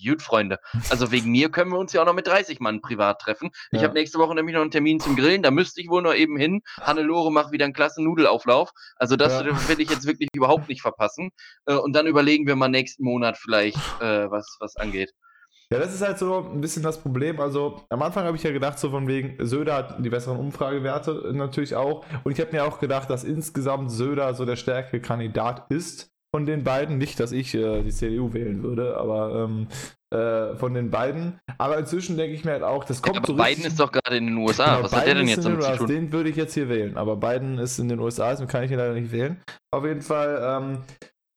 gut, Freunde. Also wegen mir können wir uns ja auch noch mit 30 Mann privat treffen. Ich ja. habe nächste Woche nämlich noch einen Termin zum Grillen, da müsste ich wohl noch eben hin. Hannelore macht wieder einen klassen Nudelauflauf. Also das ja. will ich jetzt wirklich überhaupt nicht verpassen. Äh, und dann überlegen wir mal nächsten Monat vielleicht, äh, was, was angeht. Ja, das ist halt so ein bisschen das Problem. Also am Anfang habe ich ja gedacht, so von wegen, Söder hat die besseren Umfragewerte natürlich auch. Und ich habe mir auch gedacht, dass insgesamt Söder so der stärkere Kandidat ist von den beiden. Nicht, dass ich äh, die CDU wählen würde, aber ähm, äh, von den beiden. Aber inzwischen denke ich mir halt auch, das kommt ja, aber so Biden ist doch gerade in den USA. Genau, Was Biden hat der denn jetzt um zu tun? Den würde ich jetzt hier wählen. Aber Biden ist in den USA, deswegen kann ich ihn leider nicht wählen. Auf jeden Fall. Ähm,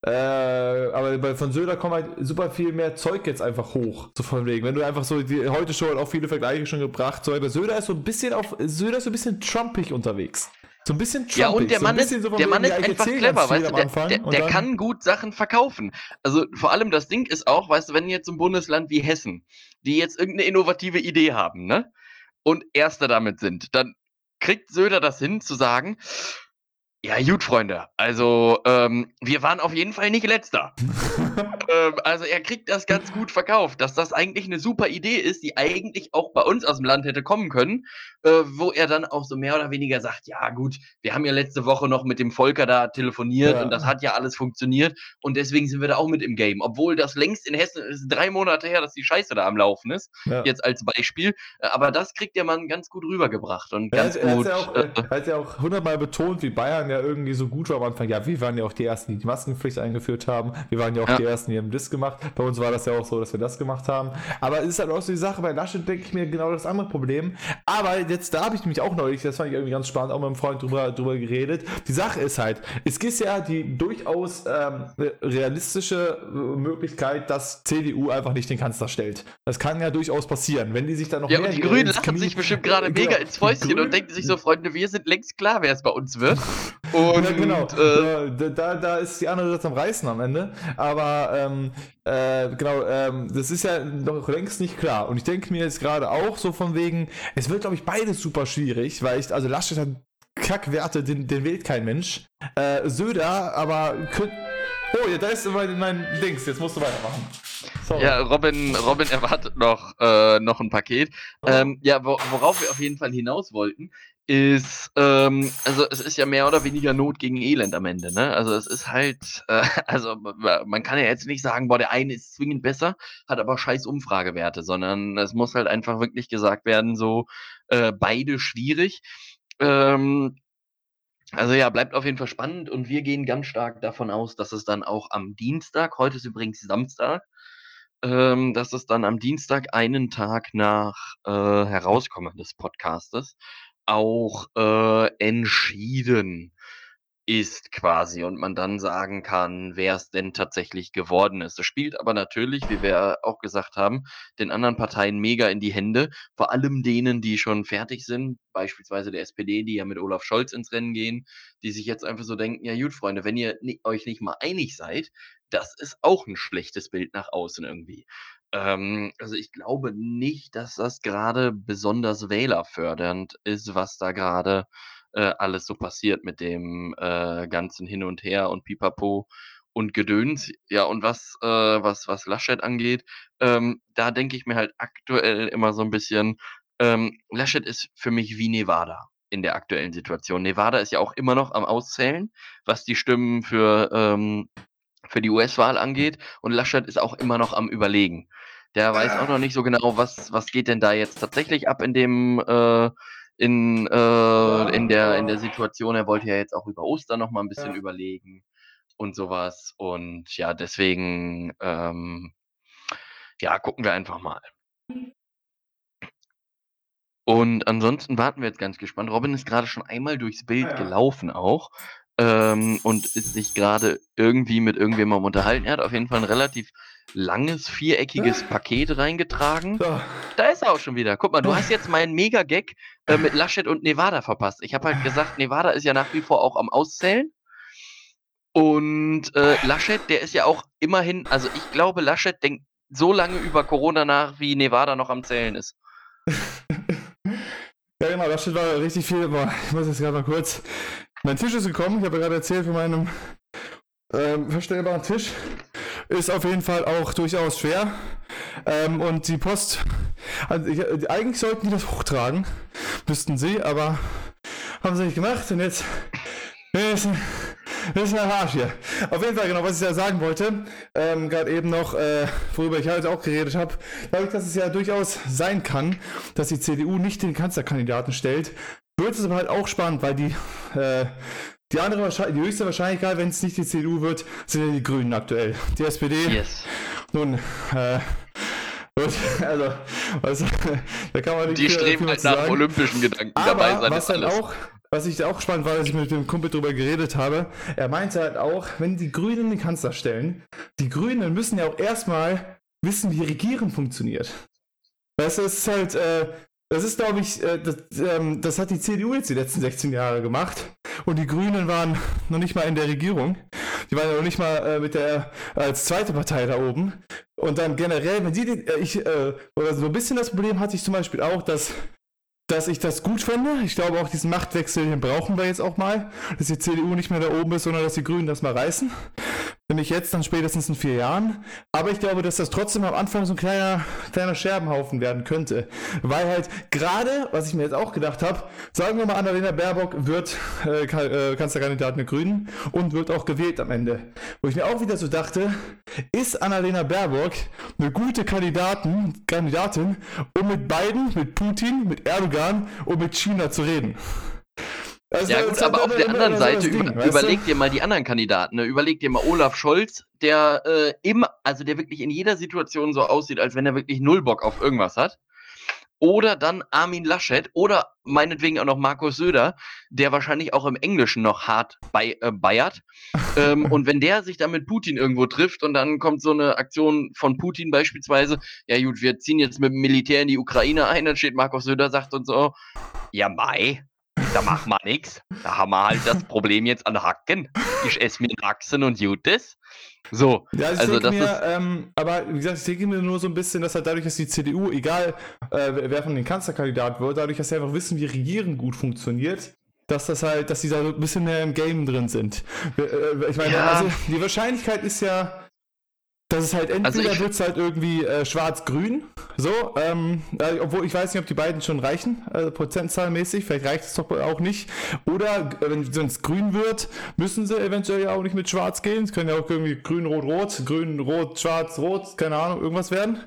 äh, aber bei, von Söder kommt halt super viel mehr Zeug jetzt einfach hoch. So von wegen. Wenn du einfach so, die, heute schon auch viele Vergleiche schon gebracht, so, aber Söder ist so ein bisschen auf, Söder ist so ein bisschen trumpig unterwegs. So ein bisschen trumpig. Ja, und der Mann so ist, so der Mann ist einfach clever, weißt du, der, der, der kann gut Sachen verkaufen. Also vor allem das Ding ist auch, weißt du, wenn jetzt ein Bundesland wie Hessen, die jetzt irgendeine innovative Idee haben, ne? Und Erster damit sind, dann kriegt Söder das hin zu sagen, ja, gut, Freunde. Also, ähm, wir waren auf jeden Fall nicht letzter. ähm, also, er kriegt das ganz gut verkauft, dass das eigentlich eine super Idee ist, die eigentlich auch bei uns aus dem Land hätte kommen können, äh, wo er dann auch so mehr oder weniger sagt: Ja, gut, wir haben ja letzte Woche noch mit dem Volker da telefoniert ja. und das hat ja alles funktioniert und deswegen sind wir da auch mit im Game. Obwohl das längst in Hessen ist drei Monate her, dass die Scheiße da am Laufen ist, ja. jetzt als Beispiel. Äh, aber das kriegt der Mann ganz gut rübergebracht und ganz er, gut. Er hat ja auch, äh, ja auch hundertmal betont, wie Bayern ja irgendwie so gut war am Anfang. Ja, wir waren ja auch die Ersten, die die Maskenpflicht eingeführt haben. Wir waren ja auch ja. die Ersten, die haben das gemacht. Bei uns war das ja auch so, dass wir das gemacht haben. Aber es ist halt auch so die Sache, bei Laschet denke ich mir genau das andere Problem. Aber jetzt, da habe ich nämlich auch neulich, das fand ich irgendwie ganz spannend, auch mit einem Freund drüber, drüber geredet. Die Sache ist halt, es gibt ja die durchaus ähm, realistische äh, Möglichkeit, dass CDU einfach nicht den Kanzler stellt. Das kann ja durchaus passieren, wenn die sich dann noch ja, mehr und die Grünen lachen sich bestimmt gerade genau. mega ins Fäustchen und denken sich so, Freunde, wir sind längst klar, wer es bei uns wird. Und, ja, genau. Äh, da, da ist die andere Seite am Reißen am Ende. Aber ähm, äh, genau, ähm, das ist ja noch längst nicht klar. Und ich denke mir jetzt gerade auch so von wegen, es wird, glaube ich, beides super schwierig, weil ich, also Laschet hat Kackwerte, den, den wählt kein Mensch. Äh, Söder, aber könnt, Oh, ja, da ist mein, mein Dings, jetzt musst du weitermachen. Sorry. Ja, Robin, Robin erwartet noch, äh, noch ein Paket. Ähm, ja, worauf wir auf jeden Fall hinaus wollten, ist, ähm, also es ist ja mehr oder weniger Not gegen Elend am Ende, ne? Also es ist halt, äh, also man kann ja jetzt nicht sagen, boah, der eine ist zwingend besser, hat aber scheiß Umfragewerte, sondern es muss halt einfach wirklich gesagt werden, so äh, beide schwierig. Ähm, also ja, bleibt auf jeden Fall spannend und wir gehen ganz stark davon aus, dass es dann auch am Dienstag, heute ist übrigens Samstag, ähm, dass es dann am Dienstag einen Tag nach äh, Herauskommen des Podcastes auch äh, entschieden ist quasi und man dann sagen kann, wer es denn tatsächlich geworden ist. Das spielt aber natürlich, wie wir auch gesagt haben, den anderen Parteien mega in die Hände, vor allem denen, die schon fertig sind, beispielsweise der SPD, die ja mit Olaf Scholz ins Rennen gehen, die sich jetzt einfach so denken, ja gut, Freunde, wenn ihr euch nicht mal einig seid, das ist auch ein schlechtes Bild nach außen irgendwie. Ähm, also ich glaube nicht, dass das gerade besonders wählerfördernd ist, was da gerade äh, alles so passiert mit dem äh, ganzen Hin und Her und Pipapo und Gedöns. Ja, und was, äh, was, was Laschet angeht, ähm, da denke ich mir halt aktuell immer so ein bisschen, ähm, Laschet ist für mich wie Nevada in der aktuellen Situation. Nevada ist ja auch immer noch am Auszählen, was die Stimmen für, ähm, für die US-Wahl angeht. Und Laschet ist auch immer noch am Überlegen. Der weiß auch noch nicht so genau, was, was geht denn da jetzt tatsächlich ab in dem, äh, in, äh, in, der, in der Situation. Er wollte ja jetzt auch über Ostern noch mal ein bisschen ja. überlegen und sowas. Und ja, deswegen, ähm, ja, gucken wir einfach mal. Und ansonsten warten wir jetzt ganz gespannt. Robin ist gerade schon einmal durchs Bild ja. gelaufen auch ähm, und ist sich gerade irgendwie mit irgendwem am unterhalten. Er hat auf jeden Fall ein relativ langes, viereckiges Paket reingetragen. So. Da ist er auch schon wieder. Guck mal, du hast jetzt meinen Mega-Gag äh, mit Laschet und Nevada verpasst. Ich habe halt gesagt, Nevada ist ja nach wie vor auch am Auszählen. Und äh, Laschet, der ist ja auch immerhin, also ich glaube, Laschet denkt so lange über Corona nach, wie Nevada noch am Zählen ist. ja, genau, Laschet war richtig viel. Boah, ich muss jetzt gerade mal kurz. Mein Tisch ist gekommen. Ich habe gerade erzählt von meinem ähm, verstellbaren Tisch. Ist auf jeden Fall auch durchaus schwer. Ähm, und die Post, also ich, eigentlich sollten die das hochtragen, müssten sie, aber haben sie nicht gemacht und jetzt ist, ist ein Arsch hier. Auf jeden Fall, genau, was ich ja sagen wollte, ähm, gerade eben noch, äh, worüber ich heute auch geredet habe, glaube ich, dass es ja durchaus sein kann, dass die CDU nicht den Kanzlerkandidaten stellt. Wird es aber halt auch spannend, weil die, äh, die andere die höchste Wahrscheinlichkeit, wenn es nicht die CDU wird, sind ja die Grünen aktuell. Die SPD. Yes. Nun, äh, also, was, da kann man nicht Die streben halt nach sagen. olympischen Gedanken Aber dabei sein. Was dann auch, was ich auch spannend war, als ich mit dem Kumpel drüber geredet habe, er meinte halt auch, wenn die Grünen den Kanzler stellen, die Grünen müssen ja auch erstmal wissen, wie Regieren funktioniert. Es ist halt, äh, das ist, glaube ich, äh, das, ähm, das, hat die CDU jetzt die letzten 16 Jahre gemacht. Und die Grünen waren noch nicht mal in der Regierung. Die waren noch nicht mal äh, mit der als zweite Partei da oben. Und dann generell, wenn die, äh, ich, äh, so ein bisschen das Problem hatte ich zum Beispiel auch, dass dass ich das gut finde. Ich glaube auch, diesen Machtwechsel den brauchen wir jetzt auch mal. Dass die CDU nicht mehr da oben ist, sondern dass die Grünen das mal reißen. Nicht jetzt, dann spätestens in vier Jahren. Aber ich glaube, dass das trotzdem am Anfang so ein kleiner, kleiner Scherbenhaufen werden könnte. Weil halt gerade, was ich mir jetzt auch gedacht habe, sagen wir mal, Annalena Baerbock wird äh, äh, Kanzlerkandidatin der Grünen und wird auch gewählt am Ende. Wo ich mir auch wieder so dachte, ist Annalena Baerbock eine gute Kandidatin, Kandidatin, um mit beiden, mit Putin, mit Erdogan und mit China zu reden? Also, ja gut, aber auf der anderen Seite Ding, über, überleg dir mal die anderen Kandidaten. Ne? Überleg dir mal Olaf Scholz, der äh, immer, also der wirklich in jeder Situation so aussieht, als wenn er wirklich null Bock auf irgendwas hat. Oder dann Armin Laschet oder meinetwegen auch noch Markus Söder, der wahrscheinlich auch im Englischen noch hart bei, äh, bayert. ähm, und wenn der sich dann mit Putin irgendwo trifft und dann kommt so eine Aktion von Putin beispielsweise, ja gut, wir ziehen jetzt mit dem Militär in die Ukraine ein, dann steht Markus Söder, sagt und so, ja mai, da machen wir nichts. Da haben wir halt das Problem jetzt an Hacken. Ich esse mir Achsen und Jutes. So, ja, also das mir, ist. Ähm, aber wie gesagt, ich denke mir nur so ein bisschen, dass halt dadurch, dass die CDU, egal äh, wer von den Kanzlerkandidaten wird, dadurch, dass sie einfach wissen, wie Regieren gut funktioniert, dass das halt, dass sie da so ein bisschen mehr im Game drin sind. Äh, äh, ich meine, ja. also die Wahrscheinlichkeit ist ja das ist halt entweder also wird es halt irgendwie äh, schwarz-grün, so, ähm, äh, obwohl ich weiß nicht, ob die beiden schon reichen, äh, prozentzahlmäßig, vielleicht reicht es doch auch nicht. Oder wenn es grün wird, müssen sie eventuell ja auch nicht mit schwarz gehen. Es können ja auch irgendwie grün, rot, rot, grün, rot, schwarz, rot, keine Ahnung, irgendwas werden.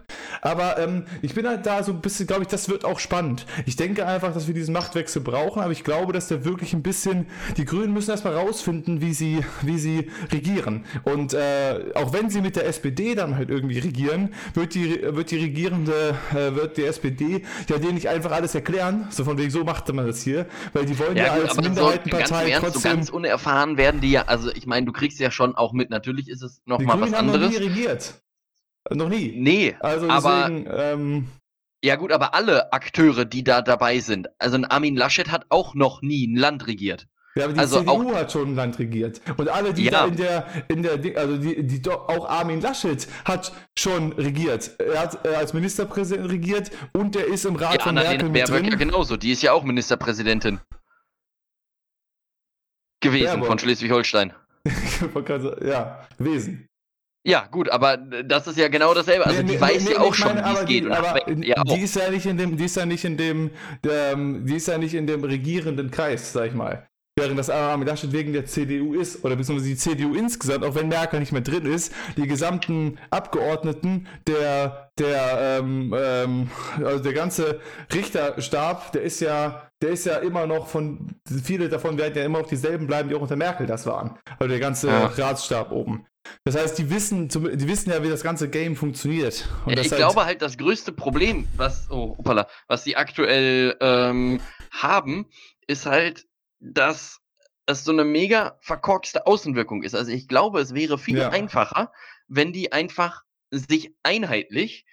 Aber ähm, ich bin halt da so ein bisschen, glaube ich, das wird auch spannend. Ich denke einfach, dass wir diesen Machtwechsel brauchen, aber ich glaube, dass der wirklich ein bisschen, die Grünen müssen erstmal rausfinden, wie sie, wie sie regieren. Und äh, auch wenn sie mit der SPD SPD dann halt irgendwie regieren, wird die, wird die regierende, äh, wird die SPD ja denen nicht einfach alles erklären, so von wegen, so macht man das hier, weil die wollen ja, ja gut, als Minderheitenpartei so, trotzdem... So ganz unerfahren werden die ja, also ich meine, du kriegst ja schon auch mit, natürlich ist es nochmal was anderes. Haben noch nie regiert. Noch nie. Nee, also deswegen, aber... Ähm, ja gut, aber alle Akteure, die da dabei sind, also ein Armin Laschet hat auch noch nie ein Land regiert. Ja, aber die also CDU auch, hat schon ein Land regiert. Und alle, die ja. da in der, in der, also die, die, auch Armin Laschet hat schon regiert. Er hat äh, als Ministerpräsident regiert und er ist im Rat ja, von Merkel mit drin. Ja, genauso. Die ist ja auch Ministerpräsidentin. Gewesen Baerbock. von Schleswig-Holstein. ja, gewesen. Ja, gut, aber das ist ja genau dasselbe. Also nee, die weiß nee, ja auch schon, wie es geht. Die, aber ja die ist ja nicht in dem, die ist ja nicht in dem, der, die ist ja nicht in dem regierenden Kreis, sag ich mal. Während das Armin Laschet wegen der CDU ist, oder beziehungsweise die CDU insgesamt, auch wenn Merkel nicht mehr drin ist, die gesamten Abgeordneten, der, der, ähm, ähm, also der ganze Richterstab, der ist ja, der ist ja immer noch von, viele davon werden ja immer noch dieselben bleiben, die auch unter Merkel das waren. Also der ganze ja. Ratsstab oben. Das heißt, die wissen, die wissen ja, wie das ganze Game funktioniert. Ja, ich halt glaube halt, das größte Problem, was, oh, opala, was sie aktuell ähm, haben, ist halt, dass es so eine mega verkorkste Außenwirkung ist. Also ich glaube, es wäre viel ja. einfacher, wenn die einfach sich einheitlich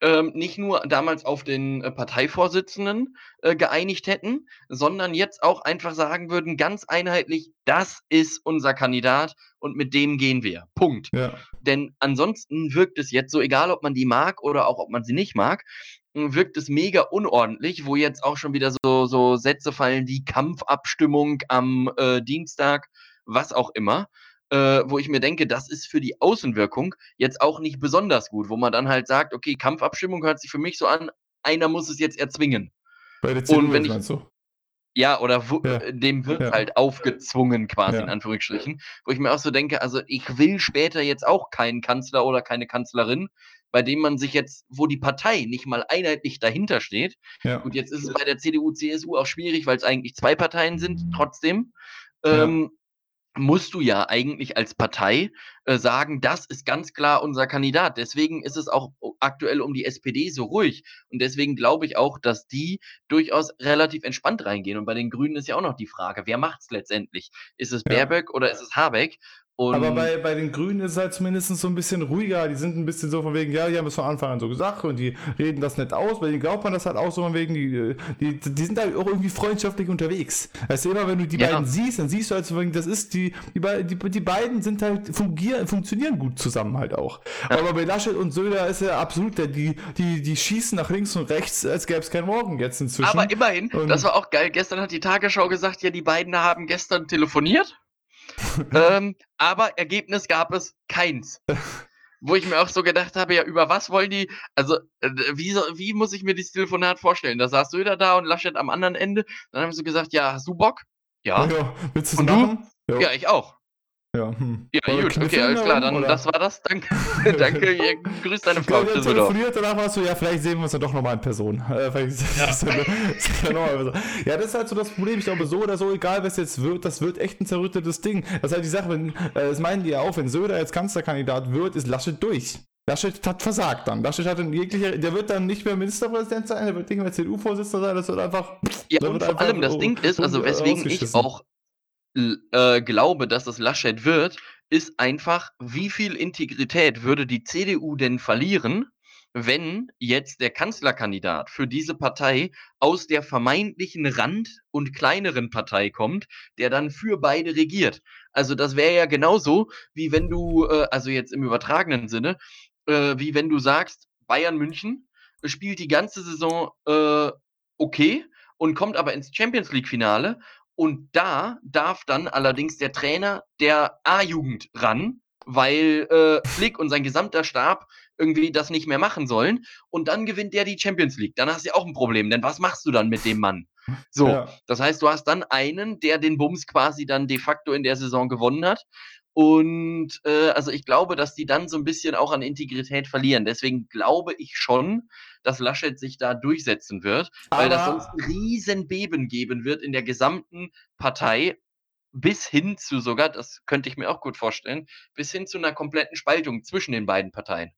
ähm, nicht nur damals auf den äh, Parteivorsitzenden äh, geeinigt hätten, sondern jetzt auch einfach sagen würden, ganz einheitlich, das ist unser Kandidat und mit dem gehen wir. Punkt. Ja. Denn ansonsten wirkt es jetzt so, egal ob man die mag oder auch ob man sie nicht mag, wirkt es mega unordentlich, wo jetzt auch schon wieder so, so Sätze fallen wie Kampfabstimmung am äh, Dienstag, was auch immer. äh, wo ich mir denke, das ist für die Außenwirkung jetzt auch nicht besonders gut, wo man dann halt sagt, okay, Kampfabstimmung hört sich für mich so an, einer muss es jetzt erzwingen. Bei der CDU, Und wenn ich, meinst du? Ja, oder ja. Äh, dem wird ja. halt aufgezwungen, quasi ja. in Anführungsstrichen. Wo ich mir auch so denke, also ich will später jetzt auch keinen Kanzler oder keine Kanzlerin, bei dem man sich jetzt, wo die Partei nicht mal einheitlich dahinter steht. Und jetzt ist es bei der CDU, CSU auch schwierig, weil es eigentlich zwei Parteien sind, trotzdem. Ähm, musst du ja eigentlich als Partei äh, sagen, das ist ganz klar unser Kandidat. Deswegen ist es auch aktuell um die SPD so ruhig. Und deswegen glaube ich auch, dass die durchaus relativ entspannt reingehen. Und bei den Grünen ist ja auch noch die Frage, wer macht es letztendlich? Ist es Baerbeck ja. oder ist es Habeck? Und aber bei, bei den Grünen ist es halt zumindest so ein bisschen ruhiger. Die sind ein bisschen so von wegen, ja, die haben es von Anfang an so gesagt und die reden das nicht aus, weil die glaubt man das halt auch so von wegen, die, die, die sind halt auch irgendwie freundschaftlich unterwegs. Also immer, wenn du die ja. beiden siehst, dann siehst du halt so, das ist die, die, die, die beiden sind halt, fungieren, funktionieren gut zusammen halt auch. Ja. Aber bei Laschet und Söder ist ja absolut, die, die, die schießen nach links und rechts, als gäbe es keinen Morgen jetzt inzwischen. Aber immerhin, und das war auch geil. Gestern hat die Tagesschau gesagt, ja, die beiden haben gestern telefoniert ähm, aber Ergebnis gab es keins. Wo ich mir auch so gedacht habe, ja, über was wollen die, also äh, wie, so, wie muss ich mir dieses Telefonat vorstellen? Da saß Söder da und Laschet am anderen Ende. Dann haben sie gesagt, ja, hast du Bock? Ja. ja willst du es machen? Ja. ja, ich auch. Ja, hm. ja gut, okay, alles klar, dann das war das. Danke, danke, grüß deine Frau. Ja, telefoniert, danach warst du, ja, vielleicht sehen wir uns dann doch nochmal in Person. Äh, ja. Das ja, das ist halt so das Problem. Ich glaube, so oder so, egal was jetzt wird, das wird echt ein zerrüttetes Ding. Das ist halt die Sache, wenn, äh, das meinen die ja auch, wenn Söder jetzt Kanzlerkandidat wird, ist Laschet durch. Laschet hat versagt dann. Laschet hat in jeglicher, der wird dann nicht mehr Ministerpräsident sein, der wird nicht mehr CDU-Vorsitzender sein, das wird einfach. Ja, und vor allem das Ding ist, also weswegen ich auch äh, glaube, dass es Laschet wird, ist einfach, wie viel Integrität würde die CDU denn verlieren, wenn jetzt der Kanzlerkandidat für diese Partei aus der vermeintlichen Rand- und kleineren Partei kommt, der dann für beide regiert. Also das wäre ja genauso, wie wenn du, äh, also jetzt im übertragenen Sinne, äh, wie wenn du sagst, Bayern München spielt die ganze Saison äh, okay und kommt aber ins Champions League-Finale und da darf dann allerdings der Trainer der A-Jugend ran, weil äh, Flick und sein gesamter Stab irgendwie das nicht mehr machen sollen. Und dann gewinnt der die Champions League. Dann hast du ja auch ein Problem, denn was machst du dann mit dem Mann? So, ja. das heißt, du hast dann einen, der den Bums quasi dann de facto in der Saison gewonnen hat. Und äh, also ich glaube, dass die dann so ein bisschen auch an Integrität verlieren. Deswegen glaube ich schon, dass Laschet sich da durchsetzen wird, Aber weil das sonst ein Riesenbeben geben wird in der gesamten Partei. Bis hin zu sogar, das könnte ich mir auch gut vorstellen, bis hin zu einer kompletten Spaltung zwischen den beiden Parteien.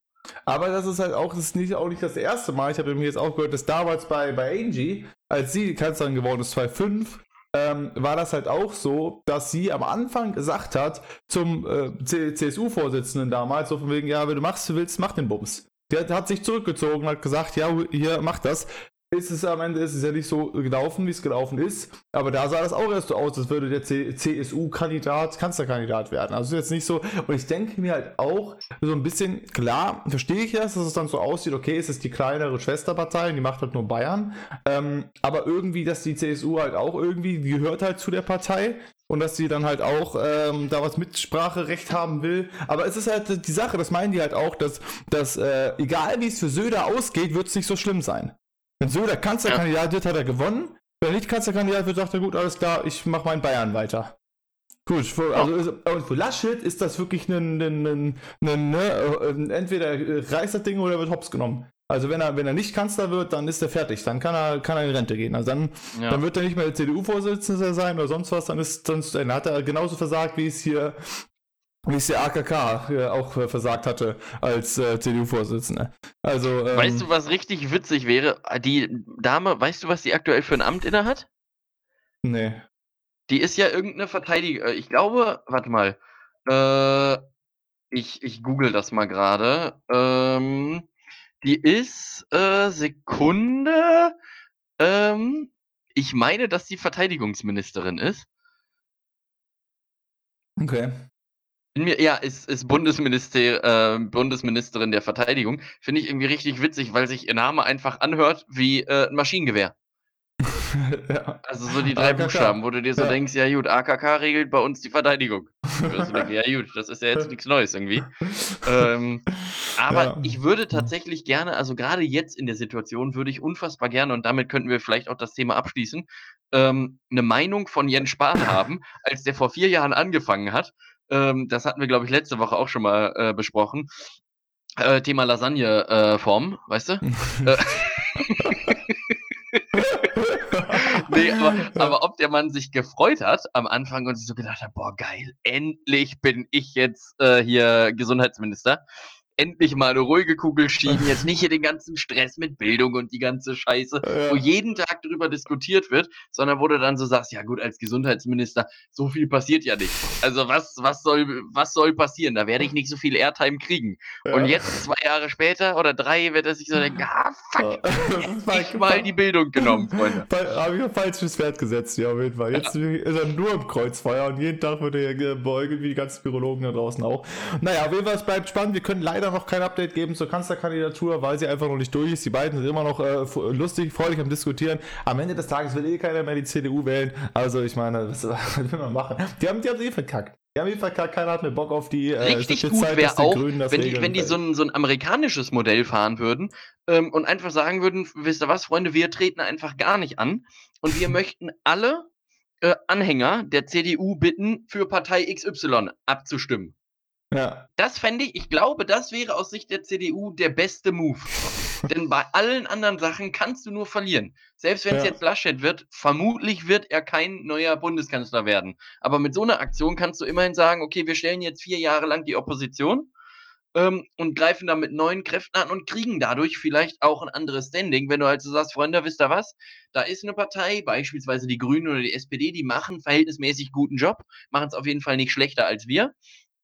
Aber das ist halt auch, das ist nicht, auch nicht das erste Mal. Ich habe mir jetzt auch gehört, dass damals bei, bei Angie, als sie Kanzlerin geworden ist, 2005, ähm, war das halt auch so, dass sie am Anfang gesagt hat zum äh, CSU-Vorsitzenden damals, so von wegen, ja, wenn du machst, willst, mach den Bums. Der hat sich zurückgezogen, hat gesagt, ja, hier, mach das ist es am Ende ist es ja nicht so gelaufen, wie es gelaufen ist. Aber da sah das auch erst so aus, als würde der CSU-Kandidat Kanzlerkandidat werden. Also jetzt nicht so. Und ich denke mir halt auch so ein bisschen, klar, verstehe ich das, dass es dann so aussieht, okay, es ist die kleinere Schwesterpartei, die macht halt nur Bayern. Ähm, aber irgendwie, dass die CSU halt auch irgendwie, gehört halt zu der Partei und dass sie dann halt auch ähm, da was Mitspracherecht haben will. Aber es ist halt die Sache, das meinen die halt auch, dass, dass äh, egal wie es für Söder ausgeht, wird es nicht so schlimm sein. Wenn Söder Kanzlerkandidat wird, hat er gewonnen. Wenn er nicht Kanzlerkandidat wird, sagt er, gut, alles klar, ich mache meinen Bayern weiter. Gut, für, also oh. für Laschet ist das wirklich ein, ein, ein, ein ne, äh, entweder reißt das Ding oder wird hops genommen. Also wenn er, wenn er nicht Kanzler wird, dann ist er fertig. Dann kann er, kann er in Rente gehen. Also dann, ja. dann wird er nicht mehr CDU-Vorsitzender sein oder sonst was. Dann ist, dann, dann hat er genauso versagt, wie es hier wie es der AKK äh, auch äh, versagt hatte als äh, CDU-Vorsitzender. Also, ähm, weißt du, was richtig witzig wäre? Die Dame, weißt du, was die aktuell für ein Amt inne hat? Nee. Die ist ja irgendeine Verteidigung. Äh, ich glaube, warte mal. Ich, ich google das mal gerade. Ähm, die ist Sekunde. Ähm, ich meine, dass die Verteidigungsministerin ist. Okay. Mir, ja, ist, ist Bundesminister, äh, Bundesministerin der Verteidigung. Finde ich irgendwie richtig witzig, weil sich ihr Name einfach anhört wie äh, ein Maschinengewehr. ja. Also so die drei AKK. Buchstaben, wo du dir so ja. denkst, ja gut, AKK regelt bei uns die Verteidigung. denkst, ja gut, das ist ja jetzt nichts Neues irgendwie. ähm, aber ja. ich würde tatsächlich gerne, also gerade jetzt in der Situation, würde ich unfassbar gerne, und damit könnten wir vielleicht auch das Thema abschließen, ähm, eine Meinung von Jens Spahn haben, als der vor vier Jahren angefangen hat. Ähm, das hatten wir, glaube ich, letzte Woche auch schon mal äh, besprochen. Äh, Thema Lasagne-Form, äh, weißt du? Äh, nee, aber, aber, ob der Mann sich gefreut hat am Anfang und sich so gedacht hat, boah, geil, endlich bin ich jetzt äh, hier Gesundheitsminister endlich mal eine ruhige Kugel schieben, jetzt nicht hier den ganzen Stress mit Bildung und die ganze Scheiße, ja. wo jeden Tag darüber diskutiert wird, sondern wo du dann so sagst, ja gut, als Gesundheitsminister, so viel passiert ja nicht. Also was, was soll, was soll passieren? Da werde ich nicht so viel Airtime kriegen. Ja. Und jetzt, zwei Jahre später oder drei, wird er sich so denken, ah, fuck, ich mal die Bildung genommen, Freunde. Habe ich ein falsches Pferd gesetzt, ja, auf jeden Fall. Jetzt ja. ist er nur im Kreuzfeuer und jeden Tag wird er gebeugt, wie die ganzen Virologen da draußen auch. Naja, auf jeden Fall, es bleibt spannend. Wir können leider noch kein Update geben zur Kanzlerkandidatur, weil sie einfach noch nicht durch ist. Die beiden sind immer noch äh, lustig, freudig am Diskutieren. Am Ende des Tages will eh keiner mehr die CDU wählen. Also ich meine, was, will man machen? Die haben, die haben eh verkackt. Die haben eh verkackt, keiner hat mehr Bock auf die. Äh, Richtig gut wäre auch, wenn die, wenn die so ein, so ein amerikanisches Modell fahren würden ähm, und einfach sagen würden, wisst ihr was, Freunde, wir treten einfach gar nicht an und wir möchten alle äh, Anhänger der CDU bitten, für Partei XY abzustimmen. Ja. Das fände ich, ich glaube, das wäre aus Sicht der CDU der beste Move. Denn bei allen anderen Sachen kannst du nur verlieren. Selbst wenn es ja. jetzt Laschet wird, vermutlich wird er kein neuer Bundeskanzler werden. Aber mit so einer Aktion kannst du immerhin sagen, okay, wir stellen jetzt vier Jahre lang die Opposition ähm, und greifen da mit neuen Kräften an und kriegen dadurch vielleicht auch ein anderes Standing. Wenn du halt so sagst, Freunde, wisst ihr was? Da ist eine Partei, beispielsweise die Grünen oder die SPD, die machen verhältnismäßig guten Job, machen es auf jeden Fall nicht schlechter als wir.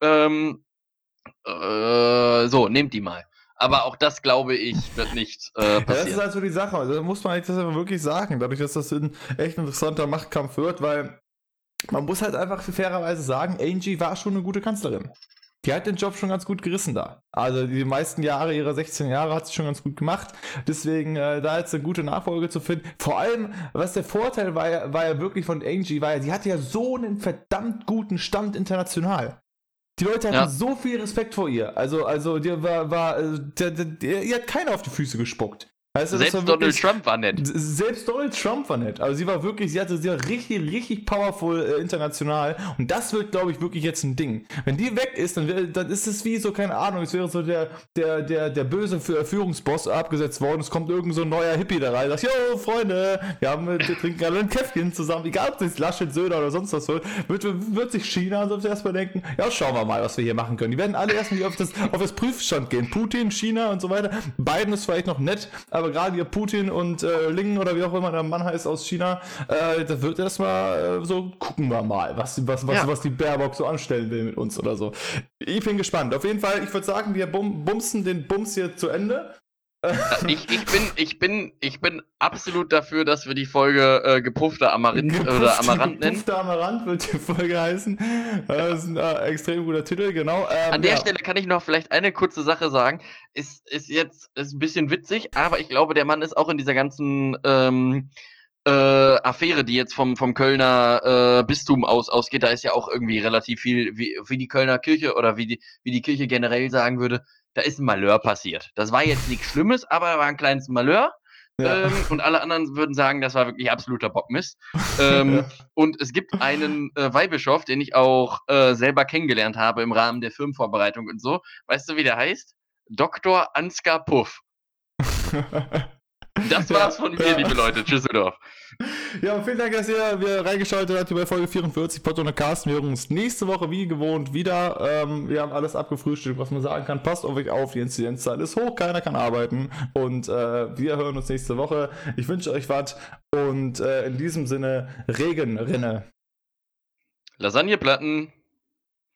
Ähm, äh, so, nehmt die mal. Aber auch das, glaube ich, wird nicht äh, passieren. das ist halt so die Sache. Also, da muss man das wirklich sagen, dadurch, dass das ein echt interessanter Machtkampf wird, weil man muss halt einfach fairerweise sagen, Angie war schon eine gute Kanzlerin. Die hat den Job schon ganz gut gerissen da. Also die meisten Jahre ihrer 16 Jahre hat sie schon ganz gut gemacht. Deswegen äh, da jetzt eine gute Nachfolge zu finden. Vor allem, was der Vorteil war, war ja wirklich von Angie, war ja, sie hatte ja so einen verdammt guten Stand international. Die Leute hatten ja. so viel Respekt vor ihr. Also, also, die war, war, äh, der, der, der, ihr hat keiner auf die Füße gespuckt. Weißt du, selbst Donald wirklich, Trump war nett. Selbst Donald Trump war nett. Also sie war wirklich, sie hatte sie war richtig, richtig powerful äh, international. Und das wird, glaube ich, wirklich jetzt ein Ding. Wenn die weg ist, dann, wär, dann ist es wie so, keine Ahnung, es wäre so der, der, der, der böse Führungsboss abgesetzt worden. Es kommt irgend so ein neuer Hippie da rein, sagt, yo, Freunde, wir, haben, wir trinken alle ein Käffchen zusammen. Egal, ob das Laschet, Söder oder sonst was wird, wird, wird sich China sonst erstmal denken, ja, schauen wir mal, was wir hier machen können. Die werden alle erstmal auf das, auf das Prüfstand gehen. Putin, China und so weiter. Biden ist vielleicht noch nett, aber aber gerade hier Putin und äh, Ling oder wie auch immer der Mann heißt aus China, äh, da wird erstmal äh, so, gucken wir mal, was, was, was, ja. was die Baerbock so anstellen will mit uns oder so. Ich bin gespannt. Auf jeden Fall, ich würde sagen, wir bum bumsen den Bums hier zu Ende. Ich, ich, bin, ich, bin, ich bin absolut dafür, dass wir die Folge äh, gepuffter Amaranth Gepufft, oder Amaranth nennen. Gepuffter Amaranth wird die Folge heißen. Das ist ein äh, extrem guter Titel, genau. Ähm, An der ja. Stelle kann ich noch vielleicht eine kurze Sache sagen. Ist, ist jetzt ist ein bisschen witzig, aber ich glaube, der Mann ist auch in dieser ganzen ähm, äh, Affäre, die jetzt vom, vom Kölner äh, Bistum aus ausgeht, da ist ja auch irgendwie relativ viel, wie, wie die Kölner Kirche oder wie die, wie die Kirche generell sagen würde, da ist ein Malheur passiert. Das war jetzt nichts Schlimmes, aber da war ein kleines Malheur. Ja. Ähm, und alle anderen würden sagen, das war wirklich absoluter Bockmist. ähm, ja. Und es gibt einen äh, Weihbischof, den ich auch äh, selber kennengelernt habe im Rahmen der Firmenvorbereitung und so. Weißt du, wie der heißt? Dr. Ansgar Puff. Das war's von mir, ja. liebe Leute. Tschüsseldorf. Ja, vielen Dank, dass ihr wieder reingeschaltet habt bei Folge 44 Pod und Cast. Wir hören uns nächste Woche wie gewohnt wieder. Ähm, wir haben alles abgefrühstückt, was man sagen kann. Passt auf euch auf, die Inzidenzzahl ist hoch, keiner kann arbeiten. Und äh, wir hören uns nächste Woche. Ich wünsche euch was und äh, in diesem Sinne Regenrinne. Lasagneplatten.